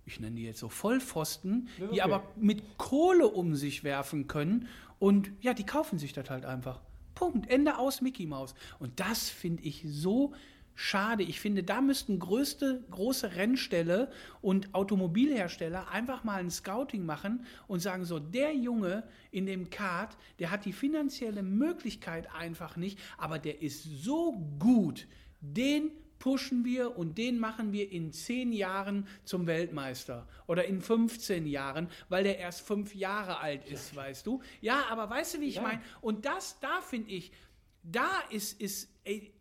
Speaker 2: ich nenne die jetzt so Vollpfosten, okay. die aber mit Kohle um sich werfen können. Und ja, die kaufen sich das halt einfach. Punkt. Ende aus Mickey Mouse. Und das finde ich so schade. Ich finde, da müssten größte, große Rennställe und Automobilhersteller einfach mal ein Scouting machen und sagen so, der Junge in dem Kart, der hat die finanzielle Möglichkeit einfach nicht, aber der ist so gut, den pushen wir und den machen wir in zehn Jahren zum Weltmeister oder in 15 Jahren, weil der erst fünf Jahre alt ist, weißt du? Ja, aber weißt du, wie ich
Speaker 1: Ja.
Speaker 2: meine? Und das, da finde ich, da ist, ist ey,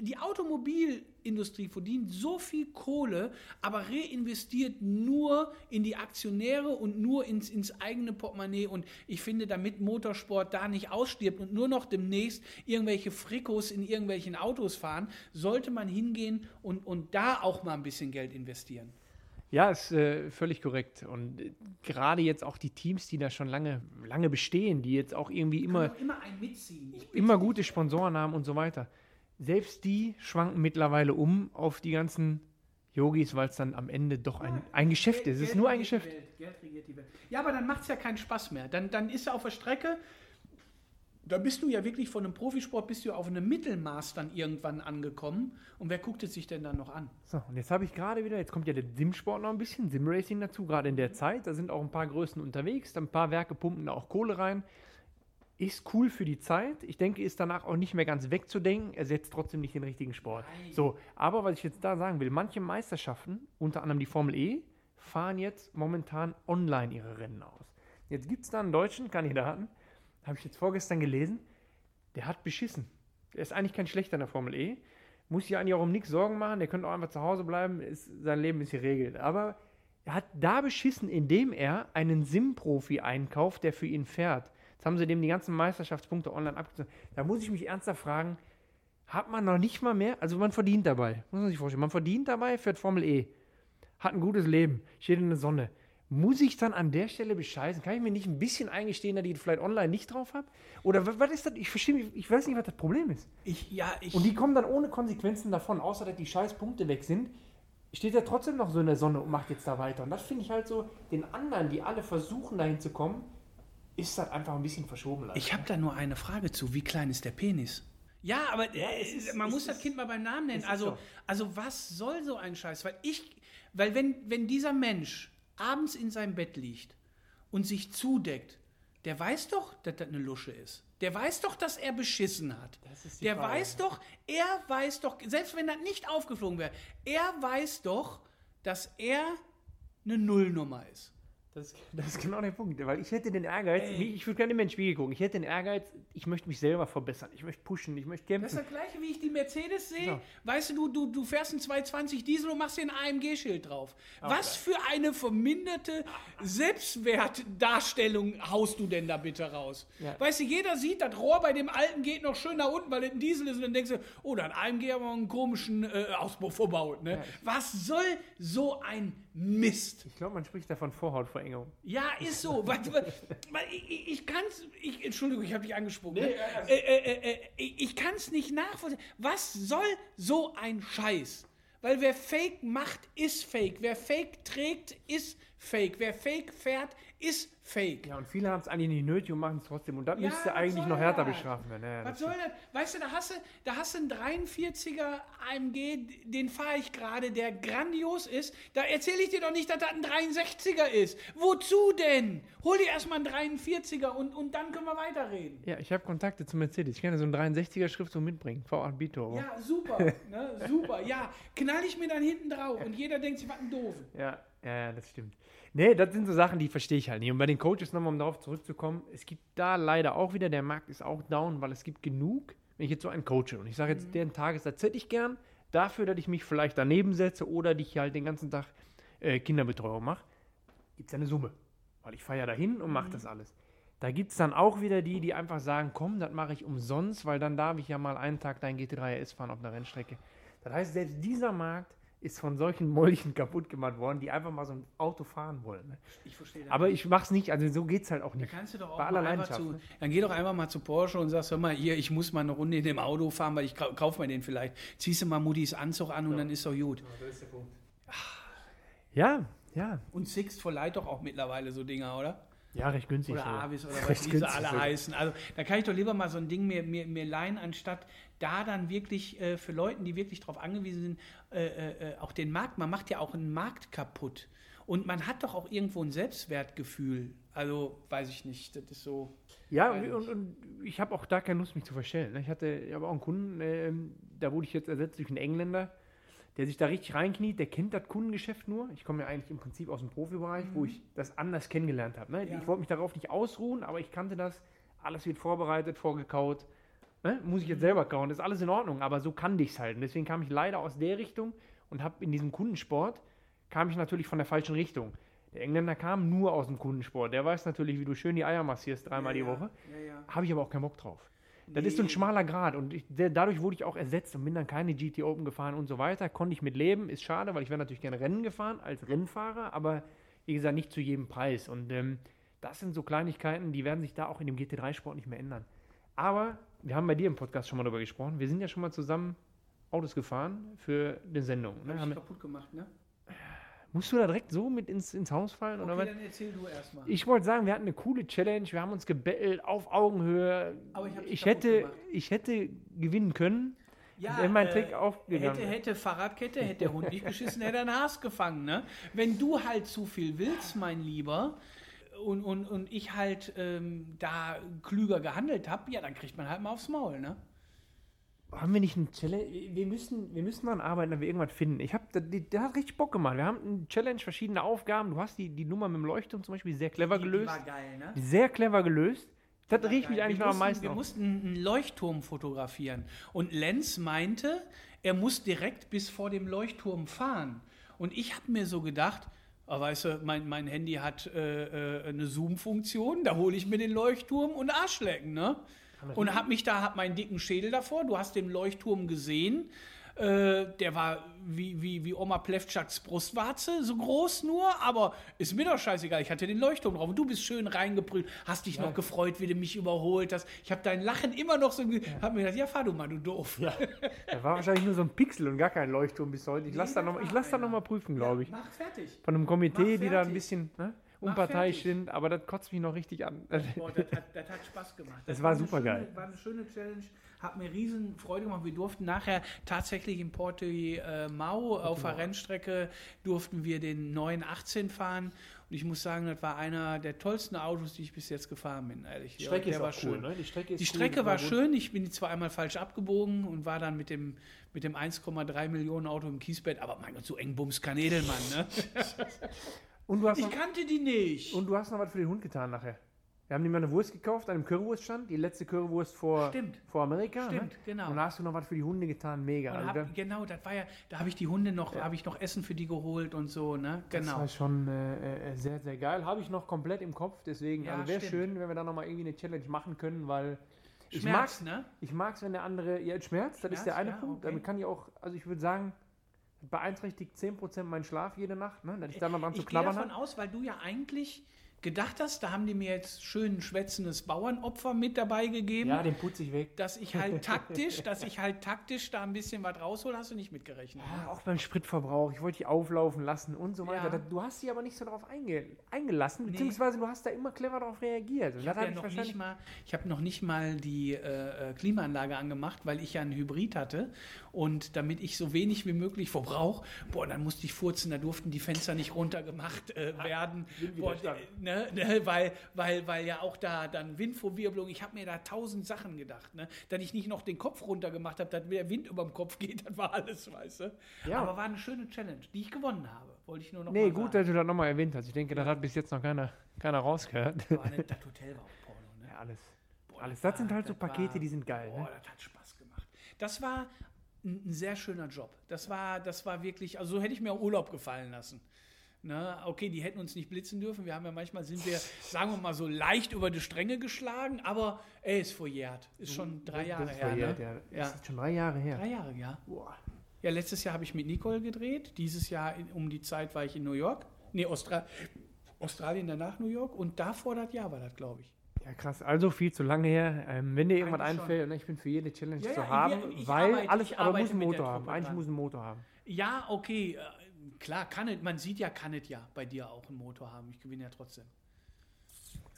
Speaker 2: die Automobilindustrie verdient so viel Kohle, aber reinvestiert nur in die Aktionäre und nur ins, ins eigene Portemonnaie. Und ich finde, damit Motorsport da nicht ausstirbt und nur noch demnächst irgendwelche Frikos in irgendwelchen Autos fahren, sollte man hingehen und, und da auch mal ein bisschen Geld investieren.
Speaker 1: Ja, ist äh, völlig korrekt. Und äh, gerade jetzt auch die Teams, die da schon lange, lange bestehen, die jetzt auch irgendwie immer,
Speaker 2: immer
Speaker 1: immer gute Sponsoren haben und so weiter. Selbst die schwanken mittlerweile um auf die ganzen Yogis, weil es dann am Ende doch ein, ein Geschäft ist. Es ist nur ein Geschäft.
Speaker 2: Welt, Geld regiert die Welt. Ja, aber dann macht es ja keinen Spaß mehr. Dann, dann ist er auf der Strecke. Da bist du ja wirklich von einem Profisport, bist du auf einem Mittelmaß dann irgendwann angekommen. Und wer guckt es sich denn dann noch an?
Speaker 1: So, und jetzt habe ich gerade wieder, jetzt kommt ja der Sim-Sport noch ein bisschen, Sim-Racing dazu, gerade in der Zeit. Da sind auch ein paar Größen unterwegs, ein paar Werke pumpen da auch Kohle rein. Ist cool für die Zeit. Ich denke, ist danach auch nicht mehr ganz wegzudenken. Ersetzt trotzdem nicht den richtigen Sport. So, aber was ich jetzt da sagen will, manche Meisterschaften, unter anderem die Formel E, fahren jetzt momentan online ihre Rennen aus. Jetzt gibt es da einen deutschen Kandidaten, habe ich jetzt vorgestern gelesen, der hat beschissen. Der ist eigentlich kein schlechter in der Formel E. Muss sich eigentlich auch um nichts Sorgen machen. Der könnte auch einfach zu Hause bleiben. Ist, sein Leben ist geregelt. Aber er hat da beschissen, indem er einen Sim-Profi einkauft, der für ihn fährt. Jetzt haben sie dem die ganzen Meisterschaftspunkte online abgezogen. Da muss ich mich ernsthaft fragen, hat man noch nicht mal mehr, also man verdient dabei, muss man sich vorstellen, man verdient dabei, fährt Formel E, hat ein gutes Leben, steht in der Sonne. Muss ich dann an der Stelle bescheißen? Kann ich mir nicht ein bisschen eingestehen, dass ich vielleicht online nicht drauf habe? Oder wa- was ist das? Ich verstehe, ich weiß nicht, was das Problem ist.
Speaker 2: Ich, ja, ich.
Speaker 1: Und die kommen dann ohne Konsequenzen davon, außer dass die scheiß Punkte weg sind, steht er trotzdem noch so in der Sonne und macht jetzt da weiter. Und das finde ich halt so, den anderen, die alle versuchen, dahin zu kommen, ist das einfach ein bisschen verschoben. leider.
Speaker 2: Ich habe da nur eine Frage zu. Wie klein ist der Penis? Ja, aber äh,
Speaker 1: es ist-
Speaker 2: man
Speaker 1: es
Speaker 2: muss das
Speaker 1: ist-
Speaker 2: Kind mal beim Namen nennen. Also,
Speaker 1: so.
Speaker 2: also was soll so ein Scheiß? Weil ich, weil wenn, wenn dieser Mensch abends in seinem Bett liegt und sich zudeckt, der weiß doch, dass das eine Lusche ist. Der weiß doch, dass er beschissen hat.
Speaker 1: Das
Speaker 2: der
Speaker 1: Frage.
Speaker 2: weiß doch, er weiß doch, selbst wenn das nicht aufgeflogen wäre, er weiß doch, dass er eine Nullnummer ist.
Speaker 1: Das, das ist genau der Punkt, weil ich hätte den Ehrgeiz, wie- ich würde gerne in den Spiegel gucken, ich hätte den Ehrgeiz, ich möchte mich selber verbessern, ich möchte pushen, ich möchte
Speaker 2: Das ist
Speaker 1: kämpfen.
Speaker 2: das gleiche, wie ich die Mercedes sehe.
Speaker 1: Ja.
Speaker 2: Weißt du, du, du, du fährst einen 220 Diesel und machst dir ein AMG-Schild drauf. Was für eine verminderte Selbstwertdarstellung haust du denn da bitte raus?
Speaker 1: Ja.
Speaker 2: Weißt du, jeder sieht, das Rohr bei dem alten geht noch schön nach unten, weil es ein Diesel ist. Und dann denkst du, oh, da hat AMG aber einen komischen äh, Auspuff verbaut. Ne? Was soll so ein Mist?
Speaker 1: Ich glaube, man spricht davon Vorhautverengung.
Speaker 2: Ja, ist so. Ich, ich, kann es. Ich, Entschuldigung, ich habe dich angesprochen. ne? äh, äh, äh, ich ich kann es nicht nachvollziehen. Was soll so ein Scheiß? Weil wer Fake macht, ist Fake. Wer Fake trägt, ist Fake. Wer Fake fährt, ist Fake.
Speaker 1: Ja, und viele haben es eigentlich nicht nötig und machen es trotzdem. Und das
Speaker 2: Ja,
Speaker 1: müsste eigentlich noch härter
Speaker 2: das?
Speaker 1: werden. Ja,
Speaker 2: Was soll das? Weißt du, da hast du, da hast du einen 43er AMG, den fahre ich gerade, der grandios ist. Da erzähle ich dir doch nicht, dass das ein 63er ist. Wozu denn? Hol dir erstmal einen 43er und, und dann können wir weiterreden.
Speaker 1: Ja, ich habe Kontakte zu Mercedes. Ich kann ja so einen 63er Schriftzug mitbringen. V8 Biturbo.
Speaker 2: Ja, super, ne? super. Ja, knall ich mir dann hinten drauf und jeder denkt sich, was ein Doofen.
Speaker 1: Ja, ja, das stimmt. Nee, das sind so Sachen, die verstehe ich halt nicht. Und bei den Coaches nochmal, um darauf zurückzukommen, es gibt da leider auch wieder, der Markt ist auch down, weil es gibt genug, wenn ich jetzt so einen coache und ich sage jetzt, den Tagessatz hätte ich gern, dafür, dass ich mich vielleicht daneben setze oder dich halt den ganzen Tag äh, Kinderbetreuung mache, gibt es eine Summe. Weil ich fahre ja dahin und mache das alles. Da gibt es dann auch wieder die, die einfach sagen, komm, das mache ich umsonst, weil dann darf ich ja mal einen Tag dein GT3 RS fahren auf einer Rennstrecke. Das heißt, selbst dieser Markt ist von solchen Mäulchen kaputt gemacht worden, die einfach mal so ein Auto fahren wollen. Ne?
Speaker 2: Ich verstehe das.
Speaker 1: Aber ich mach's nicht, also so geht's halt auch nicht.
Speaker 2: Kannst du doch auch
Speaker 1: Bei aller Leidenschaft,
Speaker 2: zu,
Speaker 1: ne?
Speaker 2: dann geh doch einfach mal zu Porsche und sagst, hör mal, hier, ich muss mal eine Runde in dem Auto fahren, weil ich kau- kauf mir den vielleicht. Ziehst du mal Muttis Anzug an und dann ist doch gut.
Speaker 1: Ja, ja.
Speaker 2: Und Sixt verleiht doch auch mittlerweile so Dinger, oder?
Speaker 1: Ja, recht günstig.
Speaker 2: Oder. Avis oder
Speaker 1: Recht
Speaker 2: was die so
Speaker 1: günstig
Speaker 2: alle heißen. Also da kann ich doch lieber mal so ein Ding mir, mir, mir leihen, anstatt da dann wirklich äh, für Leuten, die wirklich darauf angewiesen sind, äh, äh, äh, auch den Markt, man macht ja auch einen Markt kaputt. Und man hat doch auch irgendwo ein Selbstwertgefühl. Also, weiß ich nicht, das ist so.
Speaker 1: Ja,
Speaker 2: Weiß
Speaker 1: und, und ich habe auch da keine Lust, mich zu verstellen. ne? Ich hatte ich habe auch einen Kunden, ähm, da wurde ich jetzt ersetzt durch einen Engländer, der sich da richtig reinkniet, der kennt das Kundengeschäft nur. Ich komme ja eigentlich im Prinzip aus dem Profibereich, wo ich das anders kennengelernt habe. Ne?
Speaker 2: Ja.
Speaker 1: Ich wollte mich darauf nicht ausruhen, aber ich kannte das. Alles wird vorbereitet, vorgekaut. Ne? Muss ich jetzt selber kauen, das ist alles in Ordnung, aber so kannte ich es halt. Und deswegen kam ich leider aus der Richtung und habe in diesem Kundensport, kam ich natürlich von der falschen Richtung. Der Engländer kam nur aus dem Kundensport. Der weiß natürlich, wie du schön die Eier massierst dreimal die Woche.
Speaker 2: Ja, ja.
Speaker 1: Habe ich aber auch keinen Bock drauf. Das ist so ein
Speaker 2: Nee.
Speaker 1: schmaler Grad und ich, der, dadurch wurde ich auch ersetzt und bin dann keine GT Open gefahren und so weiter. Konnte ich mit leben, ist schade, weil ich wäre natürlich gerne Rennen gefahren als Rennfahrer, aber wie gesagt, nicht zu jedem Preis. Und ähm, das sind so Kleinigkeiten, die werden sich da auch in dem GT3-Sport nicht mehr ändern. Aber wir haben bei dir im Podcast schon mal darüber gesprochen. Wir sind ja schon mal zusammen Autos gefahren für eine Sendung. Ne?
Speaker 2: Hab
Speaker 1: Haben
Speaker 2: kaputt gemacht, ne?
Speaker 1: Musst du da direkt so mit ins, ins Haus fallen? oder
Speaker 2: Okay,
Speaker 1: was?
Speaker 2: dann erzähl du erstmal.
Speaker 1: Ich wollte sagen, wir hatten eine coole Challenge, wir haben uns gebettelt auf Augenhöhe.
Speaker 2: Aber ich
Speaker 1: ich, hätte,
Speaker 2: gemacht.
Speaker 1: ich hätte gewinnen können.
Speaker 2: Ja,
Speaker 1: Wenn mein
Speaker 2: äh,
Speaker 1: Trick aufgegangen
Speaker 2: hätte, hätte Fahrradkette, hätte der Hund nicht geschissen, hätte er einen Haas gefangen. Ne? Wenn du halt zu viel willst, mein Lieber, und, und, und ich halt ähm, da klüger gehandelt habe, ja, dann kriegt man halt mal aufs Maul. Ne?
Speaker 1: Haben wir nicht eine Challenge? Wir müssen, wir müssen daran arbeiten, dass wir irgendwas finden. Ich habe, der, hat richtig Bock gemacht. Wir haben eine Challenge, verschiedene Aufgaben. Du hast die, die Nummer mit dem Leuchtturm zum Beispiel sehr clever
Speaker 2: Die- die
Speaker 1: gelöst.
Speaker 2: war geil, ne?
Speaker 1: Sehr clever gelöst. Das
Speaker 2: War
Speaker 1: riecht mich eigentlich
Speaker 2: wir
Speaker 1: noch am meisten
Speaker 2: Wir
Speaker 1: auf.
Speaker 2: mussten einen Leuchtturm fotografieren. Und Lenz meinte, er muss direkt bis vor dem Leuchtturm fahren. Und ich habe mir so gedacht, ah, weißt du, mein, mein Handy hat äh, äh, eine Zoom-Funktion, da hole ich mir den Leuchtturm und Arschlecken, ne? Und hab mich da, hab meinen dicken Schädel davor, du hast den Leuchtturm gesehen. Äh, der war wie, wie, wie Oma Plewczaks Brustwarze, so groß nur, aber ist mir doch scheißegal. Ich hatte den Leuchtturm drauf und du bist schön reingebrüllt, hast dich noch gefreut, wie du mich überholt hast. Ich habe dein Lachen immer noch so, ge- hab mir gedacht, ja, fahr du mal, du doof. Ja.
Speaker 1: Da war wahrscheinlich nur so ein Pixel und gar kein Leuchtturm bis heute. Ich lasse
Speaker 2: Nee,
Speaker 1: da noch,
Speaker 2: da
Speaker 1: ich
Speaker 2: war
Speaker 1: lass da
Speaker 2: einer.
Speaker 1: noch mal prüfen, glaube ich.
Speaker 2: Mach fertig.
Speaker 1: Von einem Komitee, die da ein bisschen ne, unparteiisch sind, aber das kotzt mich noch richtig an.
Speaker 2: Boah, das hat, das hat Spaß gemacht.
Speaker 1: Das war
Speaker 2: eine
Speaker 1: super
Speaker 2: schöne,
Speaker 1: geil.
Speaker 2: War eine schöne Challenge, hat mir riesen Freude gemacht. Wir durften nachher tatsächlich in Porto Mau auf der Rennstrecke durften wir den 918 fahren und ich muss sagen, das war einer der tollsten Autos, die ich bis jetzt gefahren bin, ehrlich.
Speaker 1: Die Strecke ist
Speaker 2: war
Speaker 1: auch
Speaker 2: schön.
Speaker 1: cool, ne? Die Strecke
Speaker 2: Die
Speaker 1: cool,
Speaker 2: Strecke
Speaker 1: das
Speaker 2: war
Speaker 1: war
Speaker 2: schön. Ich bin zwar einmal falsch abgebogen und war dann mit dem, mit dem 1,3 Millionen Auto im Kiesbett, aber mein Gott, so eng Bums kann Edelmann, ne?
Speaker 1: Und du hast
Speaker 2: Ich
Speaker 1: noch,
Speaker 2: kannte die nicht.
Speaker 1: und du hast noch was für den Hund getan nachher. Wir haben ihm mal eine Wurst gekauft an einem Currywurststand, die letzte Currywurst vor,
Speaker 2: Stimmt.
Speaker 1: vor Amerika.
Speaker 2: Stimmt,
Speaker 1: ne?
Speaker 2: genau.
Speaker 1: Und da hast du noch was für die Hunde getan, mega. Also
Speaker 2: hab,
Speaker 1: da-
Speaker 2: genau, das war ja, da habe ich die Hunde noch, habe ich noch Essen für die geholt und so, ne?
Speaker 1: Das
Speaker 2: Genau.
Speaker 1: war schon äh, äh, sehr, sehr geil. Habe ich noch komplett im Kopf, deswegen
Speaker 2: Ja,
Speaker 1: also wäre schön, wenn wir da nochmal irgendwie eine Challenge machen können, weil ich
Speaker 2: Schmerz,
Speaker 1: mag's,
Speaker 2: ne?
Speaker 1: ich mag's, wenn der andere, ja, Schmerz, das
Speaker 2: Schmerz,
Speaker 1: ist der eine
Speaker 2: ja,
Speaker 1: Punkt.
Speaker 2: okay.
Speaker 1: Damit kann ich auch, also ich würde sagen, beeinträchtigt 10% meinen Schlaf jede Nacht, ne? dass ich da noch dran zu
Speaker 2: Ich gehe
Speaker 1: knabbern
Speaker 2: davon
Speaker 1: habe.
Speaker 2: aus, weil du ja eigentlich gedacht hast, da haben die mir jetzt schön ein schwätzendes Bauernopfer mit dabei gegeben.
Speaker 1: Ja, den putze ich weg.
Speaker 2: dass ich halt taktisch, dass ich halt taktisch da ein bisschen was raushole, hast du nicht mitgerechnet.
Speaker 1: Ja, auch beim Spritverbrauch, ich wollte die auflaufen lassen und so weiter.
Speaker 2: Ja.
Speaker 1: Du hast sie aber nicht so darauf einge eingelassen, beziehungsweise du hast da immer clever darauf reagiert. Und
Speaker 2: Ich habe
Speaker 1: hab
Speaker 2: ja noch nicht mal, ich habe noch nicht mal die äh, Klimaanlage angemacht, weil ich ja einen Hybrid hatte und damit ich so wenig wie möglich verbrauch, boah, dann musste ich furzen, da durften die Fenster nicht runtergemacht äh, werden, boah,
Speaker 1: Windwiderstand.
Speaker 2: Ne, ne, weil, weil, weil ja auch da dann Windverwirbelung, ich habe mir da tausend Sachen gedacht, ne, dass ich nicht noch den Kopf runter gemacht habe, dass der Wind über dem Kopf geht, das war alles, weißt du.
Speaker 1: Ja.
Speaker 2: Aber war eine schöne Challenge, die ich gewonnen habe, wollte ich nur noch
Speaker 1: Nee, gut,
Speaker 2: sagen.
Speaker 1: dass du das nochmal erwähnt hast. Ich denke, das hat bis jetzt noch keiner, keiner rausgehört.
Speaker 2: War nicht- das Hotel war auch Porno, ne?
Speaker 1: Ja, alles.
Speaker 2: Boah,
Speaker 1: alles.
Speaker 2: das
Speaker 1: Das sind
Speaker 2: war-
Speaker 1: halt so
Speaker 2: das war-
Speaker 1: Pakete, die sind geil.
Speaker 2: Boah,
Speaker 1: Ne?
Speaker 2: das hat Spaß gemacht. Das war ein, ein sehr schöner Job. Das war, das war wirklich, also so hätte ich mir auch Urlaub gefallen lassen. Ne? Okay, die hätten uns nicht blitzen dürfen. Wir haben ja manchmal sind wir, sagen wir mal so, leicht über die Stränge geschlagen, aber ey, ist verjährt. Ist schon drei Jahre
Speaker 1: Das ist
Speaker 2: her.
Speaker 1: verjährt,
Speaker 2: Ne?
Speaker 1: ja.
Speaker 2: Ja.
Speaker 1: Ist schon drei Jahre her.
Speaker 2: Drei Jahre, ja.
Speaker 1: Boah.
Speaker 2: Ja, letztes Jahr habe ich mit Nicole gedreht. Dieses Jahr in, um die Zeit war ich in New York. Nee, Austra Australien danach New York. Und davor das Jahr war das, glaube ich.
Speaker 1: Ja, krass. Also viel zu lange her. Ähm, wenn dir irgendwas einfällt, ne, ich bin für jede Challenge
Speaker 2: Ja,
Speaker 1: zu
Speaker 2: ja,
Speaker 1: haben,
Speaker 2: ich- ich
Speaker 1: weil
Speaker 2: arbeite-
Speaker 1: alles, aber muss einen Motor haben. Eigentlich muss einen Motor haben.
Speaker 2: Ja, okay, klar, kann es, man sieht ja, kann es ja bei dir auch einen Motor haben. Ich gewinne ja trotzdem.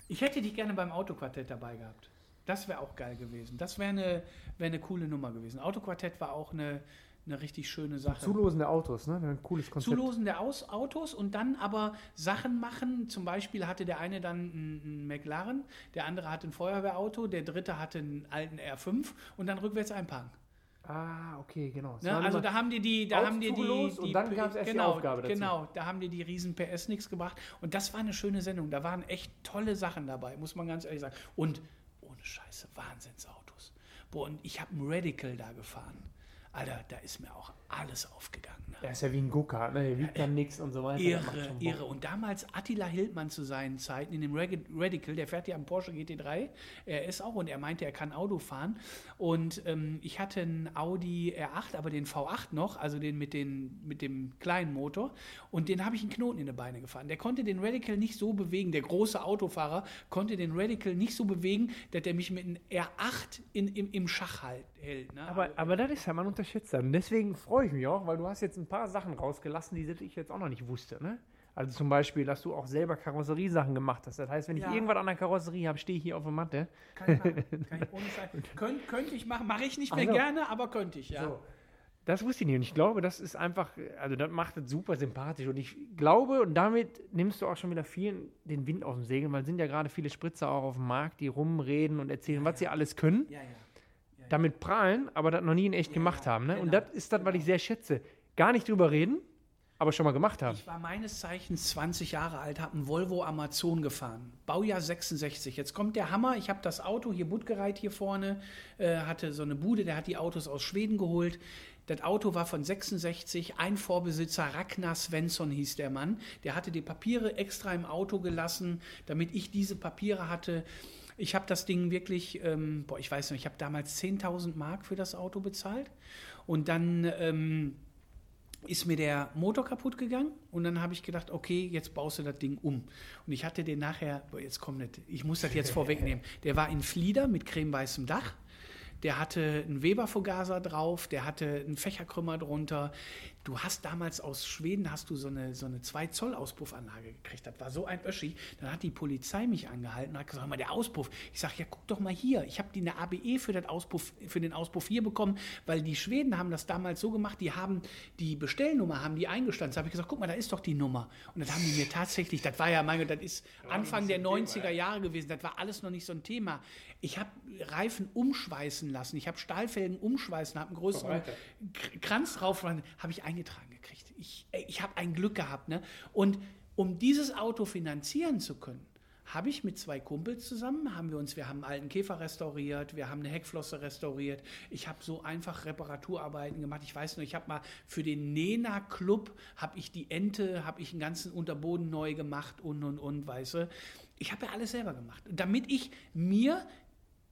Speaker 2: Ich hätte dich gerne beim Autoquartett dabei gehabt. Das wäre auch geil gewesen. Das wäre eine, wär eine coole Nummer gewesen. Autoquartett war auch eine, eine richtig schöne Sache.
Speaker 1: Zulosen der Autos, ne? Ein cooles Konzept.
Speaker 2: Zulosen der Aus Autos und dann aber Sachen machen. Zum Beispiel hatte der eine dann einen McLaren, der andere hatte ein Feuerwehrauto, der dritte hatte einen alten R5 und dann rückwärts einparken.
Speaker 1: Ah, okay, genau. Es
Speaker 2: Ne? Also da haben die die, da haben die die, die
Speaker 1: und dann gab's erst die
Speaker 2: genau,
Speaker 1: Aufgabe dazu.
Speaker 2: Genau, da haben die die riesen PS nichts gebracht und das war eine schöne Sendung. Da waren echt tolle Sachen dabei, muss man ganz ehrlich sagen. Und ohne Scheiße, Wahnsinnsautos. Boah, und ich habe einen Radical da gefahren. Alter, da ist mir auch alles aufgegangen. Ne?
Speaker 1: Er ist ja wie ein Go-Kart, ne? Der wiegt dann nichts und so weiter.
Speaker 2: Irre, irre. Und damals Attila Hildmann zu seinen Zeiten in dem Radical, der fährt ja am Porsche GT3, er ist auch und er meinte, er kann Auto fahren. Und ähm, ich hatte einen Audi R8, aber den V8 noch, also den mit, den mit dem kleinen Motor. Und den habe ich einen Knoten in die Beine gefahren. Der konnte den Radical nicht so bewegen, der große Autofahrer konnte den Radical nicht so bewegen, dass der mich mit einem R8 in, im, im Schach halt, hält. Ne?
Speaker 1: Aber, aber das ist ja man unterschätzt das. Und deswegen freue ich mich auch, weil du hast jetzt ein paar Sachen rausgelassen, die ich jetzt auch noch nicht wusste. Ne? Also zum Beispiel, dass du auch selber Karosseriesachen gemacht hast. Das heißt, wenn ich
Speaker 2: Ja.
Speaker 1: irgendwas an der Karosserie habe, stehe ich hier auf der Matte.
Speaker 2: Kann ich. Kann ich ohne Scheiß. Könnt, könnte ich machen, mache ich nicht mehr
Speaker 1: Ach so.
Speaker 2: gerne, aber könnte ich, ja.
Speaker 1: So. Das wusste ich nicht. Und ich glaube, das ist einfach, also das macht es super sympathisch. Und ich glaube, und damit nimmst du auch schon wieder vielen den Wind aus dem Segeln, weil es sind ja gerade viele Spritzer auch auf dem Markt, die rumreden und erzählen, was sie alles können.
Speaker 2: Ja, ja.
Speaker 1: Damit prahlen, aber das noch nie in echt gemacht haben. Ne? Und
Speaker 2: genau,
Speaker 1: das ist das, was ich sehr schätze. Gar nicht drüber reden, aber schon mal gemacht haben.
Speaker 2: Ich war meines Zeichens 20 Jahre alt, habe einen Volvo Amazon gefahren. Baujahr 66. Jetzt kommt der Hammer. Ich habe das Auto hier Buttgereit hier vorne, äh, hatte so eine Bude, der hat die Autos aus Schweden geholt. Das Auto war von 66, ein Vorbesitzer, Ragnar Svensson hieß der Mann. Der hatte die Papiere extra im Auto gelassen, damit ich diese Papiere hatte. Ich habe das Ding wirklich, ähm, boah, ich weiß nicht, ich habe damals 10.000 Mark für das Auto bezahlt. Und dann ähm, ist mir der Motor kaputt gegangen und dann habe ich gedacht, okay, jetzt baust du das Ding um. Und ich hatte den nachher, boah, jetzt kommt nicht, ich muss das jetzt vorwegnehmen. Der war in Flieder mit cremeweißem Dach. Der hatte einen Weber-Vergaser drauf, der hatte einen Fächerkrümmer drunter. Du hast damals aus Schweden hast du so eine, so eine 2 Zoll Auspuffanlage gekriegt. Das war so ein Öschi. Dann hat die Polizei mich angehalten und hat gesagt, hör mal, der Auspuff. Ich sage, ja, guck doch mal hier. Ich habe die eine ABE für, das Auspuff, für den Auspuff hier bekommen, weil die Schweden haben das damals so gemacht, die haben die Bestellnummer, haben die eingestanzt. Da habe ich gesagt, guck mal, da ist doch die Nummer. Und das haben die mir tatsächlich, das war ja, mein Gott, das ist Anfang der 90er Jahre gewesen. Das war alles noch nicht so ein Thema. Ich habe Reifen umschweißen lassen. Ich habe Stahlfelgen umschweißen, habe einen größeren Kranz drauf, habe ich eingetragen gekriegt. Ich, ey, ich habe ein Glück gehabt. Ne? Und um dieses Auto finanzieren zu können, habe ich mit zwei Kumpels zusammen, haben wir uns, wir haben einen alten Käfer restauriert, wir haben eine Heckflosse restauriert. Ich habe so einfach Reparaturarbeiten gemacht. Ich weiß nur, ich habe mal für den Nena Club habe ich die Ente, habe ich einen ganzen Unterboden neu gemacht und und und, weißt du. Ich habe ja alles selber gemacht, damit ich mir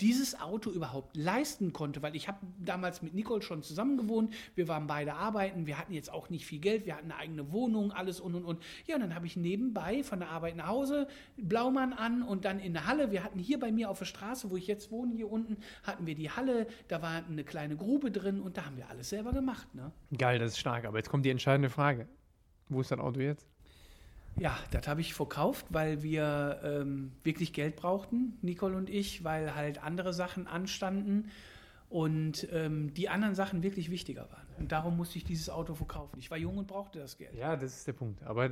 Speaker 2: dieses Auto überhaupt leisten konnte, weil ich habe damals mit Nicole schon zusammen gewohnt, wir waren beide arbeiten, wir hatten jetzt auch nicht viel Geld, wir hatten eine eigene Wohnung, alles und und und. Ja, und dann habe ich nebenbei von der Arbeit nach Hause Blaumann an und dann in der Halle, wir hatten hier bei mir auf der Straße, wo ich jetzt wohne, hier unten, hatten wir die Halle, da war eine kleine Grube drin und da haben wir alles selber gemacht, ne?
Speaker 1: Geil, das ist stark. Aber jetzt kommt die entscheidende Frage. Wo ist dein Auto jetzt?
Speaker 2: Ja, das habe ich verkauft, weil wir ähm, wirklich Geld brauchten, Nicole und ich, weil halt andere Sachen anstanden und ähm, die anderen Sachen wirklich wichtiger waren. Und darum musste ich dieses Auto verkaufen. Ich war jung und brauchte das Geld.
Speaker 1: Ja, das ist der Punkt. Aber äh,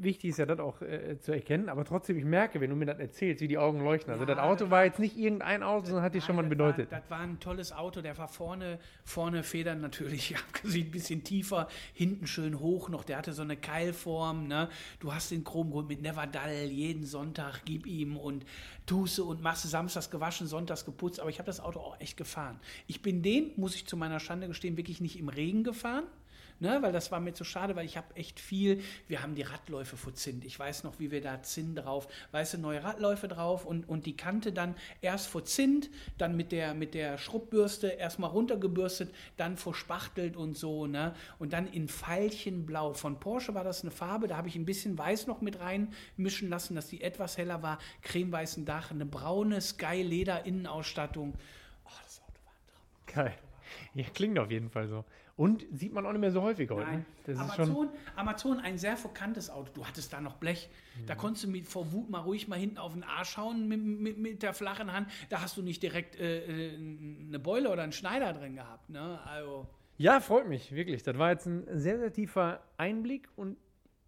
Speaker 1: wichtig ist ja das auch äh, zu erkennen. Aber trotzdem, ich merke, wenn du mir das erzählst, wie die Augen leuchten. Also
Speaker 2: Ja,
Speaker 1: das Auto
Speaker 2: das
Speaker 1: war jetzt nicht irgendein Auto, sondern hat dir schon mal bedeutet.
Speaker 2: Das war, das war ein tolles Auto, der war vorne, vorne Federn natürlich abgesehen, ein bisschen tiefer, hinten schön hoch noch, der hatte so eine Keilform, ne? Du hast den Chromgrund mit Neverdall, jeden Sonntag gib ihm und tust und machst samstags gewaschen, sonntags geputzt, aber ich habe das Auto auch echt gefahren. Ich bin den, muss ich zu meiner Schande gestehen, wirklich nicht im Regen gefahren. Ne, weil das war mir zu schade, weil ich habe echt viel, wir haben die Radläufe vor Zinn. Ich weiß noch, wie wir da Zinn drauf, weißt du, neue Radläufe drauf und, und die Kante dann erst vor Zint, dann mit der, mit der Schrubbürste erstmal runtergebürstet, dann verspachtelt und so, ne? Und dann in Veilchenblau. Von Porsche war das eine Farbe, da habe ich ein bisschen weiß noch mit reinmischen lassen, dass die etwas heller war. Cremeweißen Dach, eine braune Sky-Leder-Innenausstattung. Oh, das Auto war ein Traum.
Speaker 1: Geil. Ja, klingt auf jeden Fall so. Und sieht man auch nicht mehr so häufig heute.
Speaker 2: Nein.
Speaker 1: Ne? Das ist schon,
Speaker 2: Amazon, Amazon, ein sehr verkanntes Auto. Du hattest da noch Blech. Da konntest du mit vor Wut mal ruhig mal hinten auf den Arsch hauen mit, mit, mit der flachen Hand. Da hast du nicht direkt äh, äh, eine Beule oder einen Schneider drin gehabt. Ne? Also,
Speaker 1: ja, freut mich, wirklich. Das war jetzt ein sehr, sehr tiefer Einblick und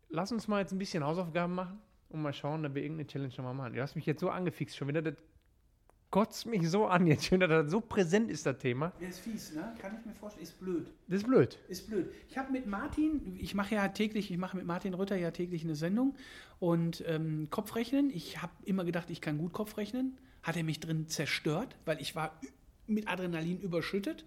Speaker 1: lass uns mal jetzt ein bisschen Hausaufgaben machen und mal schauen, dass wir irgendeine Challenge nochmal machen. Du hast mich jetzt so angefixt schon wieder. Das kotzt mich so an jetzt schon, dass das so präsent ist, das Thema.
Speaker 2: der ist fies, ne? Kann ich mir vorstellen. Ist blöd.
Speaker 1: Das ist blöd.
Speaker 2: Ist blöd. Ich habe mit Martin, ich mache ja täglich, ich mache mit Martin Rütter ja täglich eine Sendung und ähm, Kopfrechnen. Ich habe immer gedacht, ich kann gut Kopfrechnen. Hat er mich drin zerstört, weil ich war mit Adrenalin überschüttet.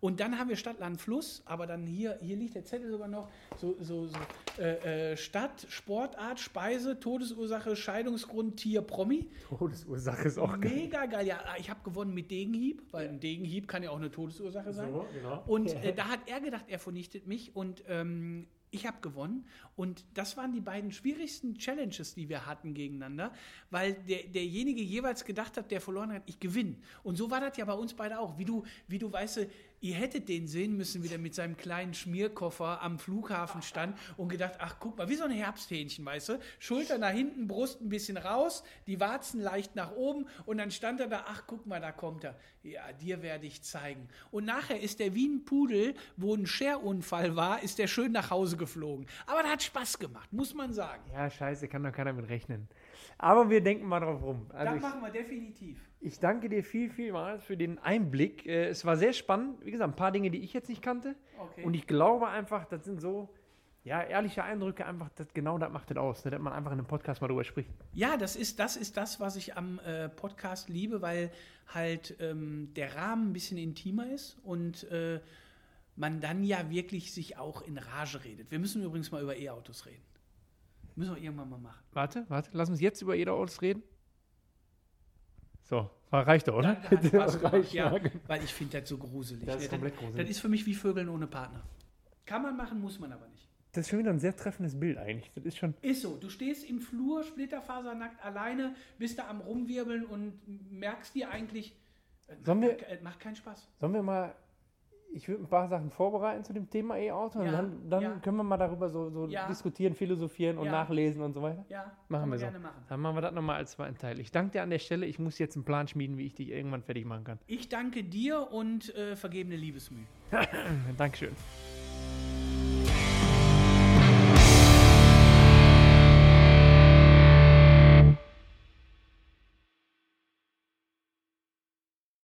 Speaker 2: Und dann haben wir Stadt, Land, Fluss, aber dann hier, hier liegt der Zettel sogar noch, so, so, so äh, äh, Stadt, Sportart, Speise, Todesursache, Scheidungsgrund, Tier, Promi.
Speaker 1: Todesursache ist auch geil.
Speaker 2: Mega geil. Ja, ich habe gewonnen mit Degenhieb, weil ein Degenhieb kann ja auch eine Todesursache sein.
Speaker 1: So, genau.
Speaker 2: Und äh, da hat er gedacht, er vernichtet mich und ähm, ich habe gewonnen. Und das waren die beiden schwierigsten Challenges, die wir hatten gegeneinander, weil der, derjenige jeweils gedacht hat, der verloren hat, ich gewinne. Und so war das ja bei uns beide auch. Wie du, wie du weißt, ihr hättet den sehen müssen, wie der mit seinem kleinen Schmierkoffer am Flughafen stand und gedacht, ach guck mal, wie so ein Herbsthähnchen, weißt du? Schulter nach hinten, Brust ein bisschen raus, die Warzen leicht nach oben und dann stand er da, ach guck mal, da kommt er. Ja, dir werde ich zeigen. Und nachher ist der wie ein Pudel, wo ein Scherunfall war, ist der schön nach Hause geflogen. Aber das hat Spaß gemacht, muss man sagen.
Speaker 1: Ja, scheiße, kann doch keiner mit rechnen. Aber wir denken mal drauf rum. Also
Speaker 2: Das
Speaker 1: ich,
Speaker 2: machen wir definitiv.
Speaker 1: ich danke dir viel, vielmals für den Einblick. Äh, Es war sehr spannend. Wie gesagt, ein paar Dinge, die ich jetzt nicht kannte.
Speaker 2: Okay.
Speaker 1: Und ich glaube einfach, das sind so, ja, ehrliche Eindrücke, einfach, das, genau das macht das aus, ne, dass man einfach in einem Podcast mal drüber spricht.
Speaker 2: Ja, das ist das, ist das was ich am äh, Podcast liebe, weil halt ähm, der Rahmen ein bisschen intimer ist und äh, man dann ja wirklich sich auch in Rage redet. Wir müssen übrigens mal über E-Autos reden. Müssen wir irgendwann mal machen.
Speaker 1: Warte, warte, lass uns jetzt über jeder Autos reden. So, war reicht doch, oder?
Speaker 2: Hat Spaß
Speaker 1: Das reicht,
Speaker 2: ja,
Speaker 1: ja.
Speaker 2: weil ich finde das so gruselig.
Speaker 1: Das ist
Speaker 2: ne?
Speaker 1: komplett gruselig.
Speaker 2: Das ist für mich wie Vögeln ohne Partner. Kann man machen, muss man aber nicht.
Speaker 1: Das ist schon wieder ein sehr treffendes Bild eigentlich. Das ist schon.
Speaker 2: Ist so, du stehst im Flur, splitterfasernackt alleine, bist da am Rumwirbeln und merkst dir eigentlich, äh,
Speaker 1: Sollen wir-
Speaker 2: macht, macht keinen Spaß.
Speaker 1: Sollen wir mal. Ich würde ein paar Sachen vorbereiten zu dem Thema E-Auto und
Speaker 2: Ja,
Speaker 1: dann, dann
Speaker 2: ja.
Speaker 1: können wir mal darüber so, so
Speaker 2: Ja.
Speaker 1: diskutieren, philosophieren und
Speaker 2: Ja.
Speaker 1: nachlesen und so weiter.
Speaker 2: Ja,
Speaker 1: Machen wir so.
Speaker 2: gerne machen.
Speaker 1: Dann machen wir das nochmal als zweiten Teil. Ich danke dir an der Stelle. Ich muss jetzt einen Plan schmieden, wie ich dich irgendwann fertig machen kann.
Speaker 2: Ich danke dir und äh, vergebene Liebesmüh.
Speaker 1: Dankeschön.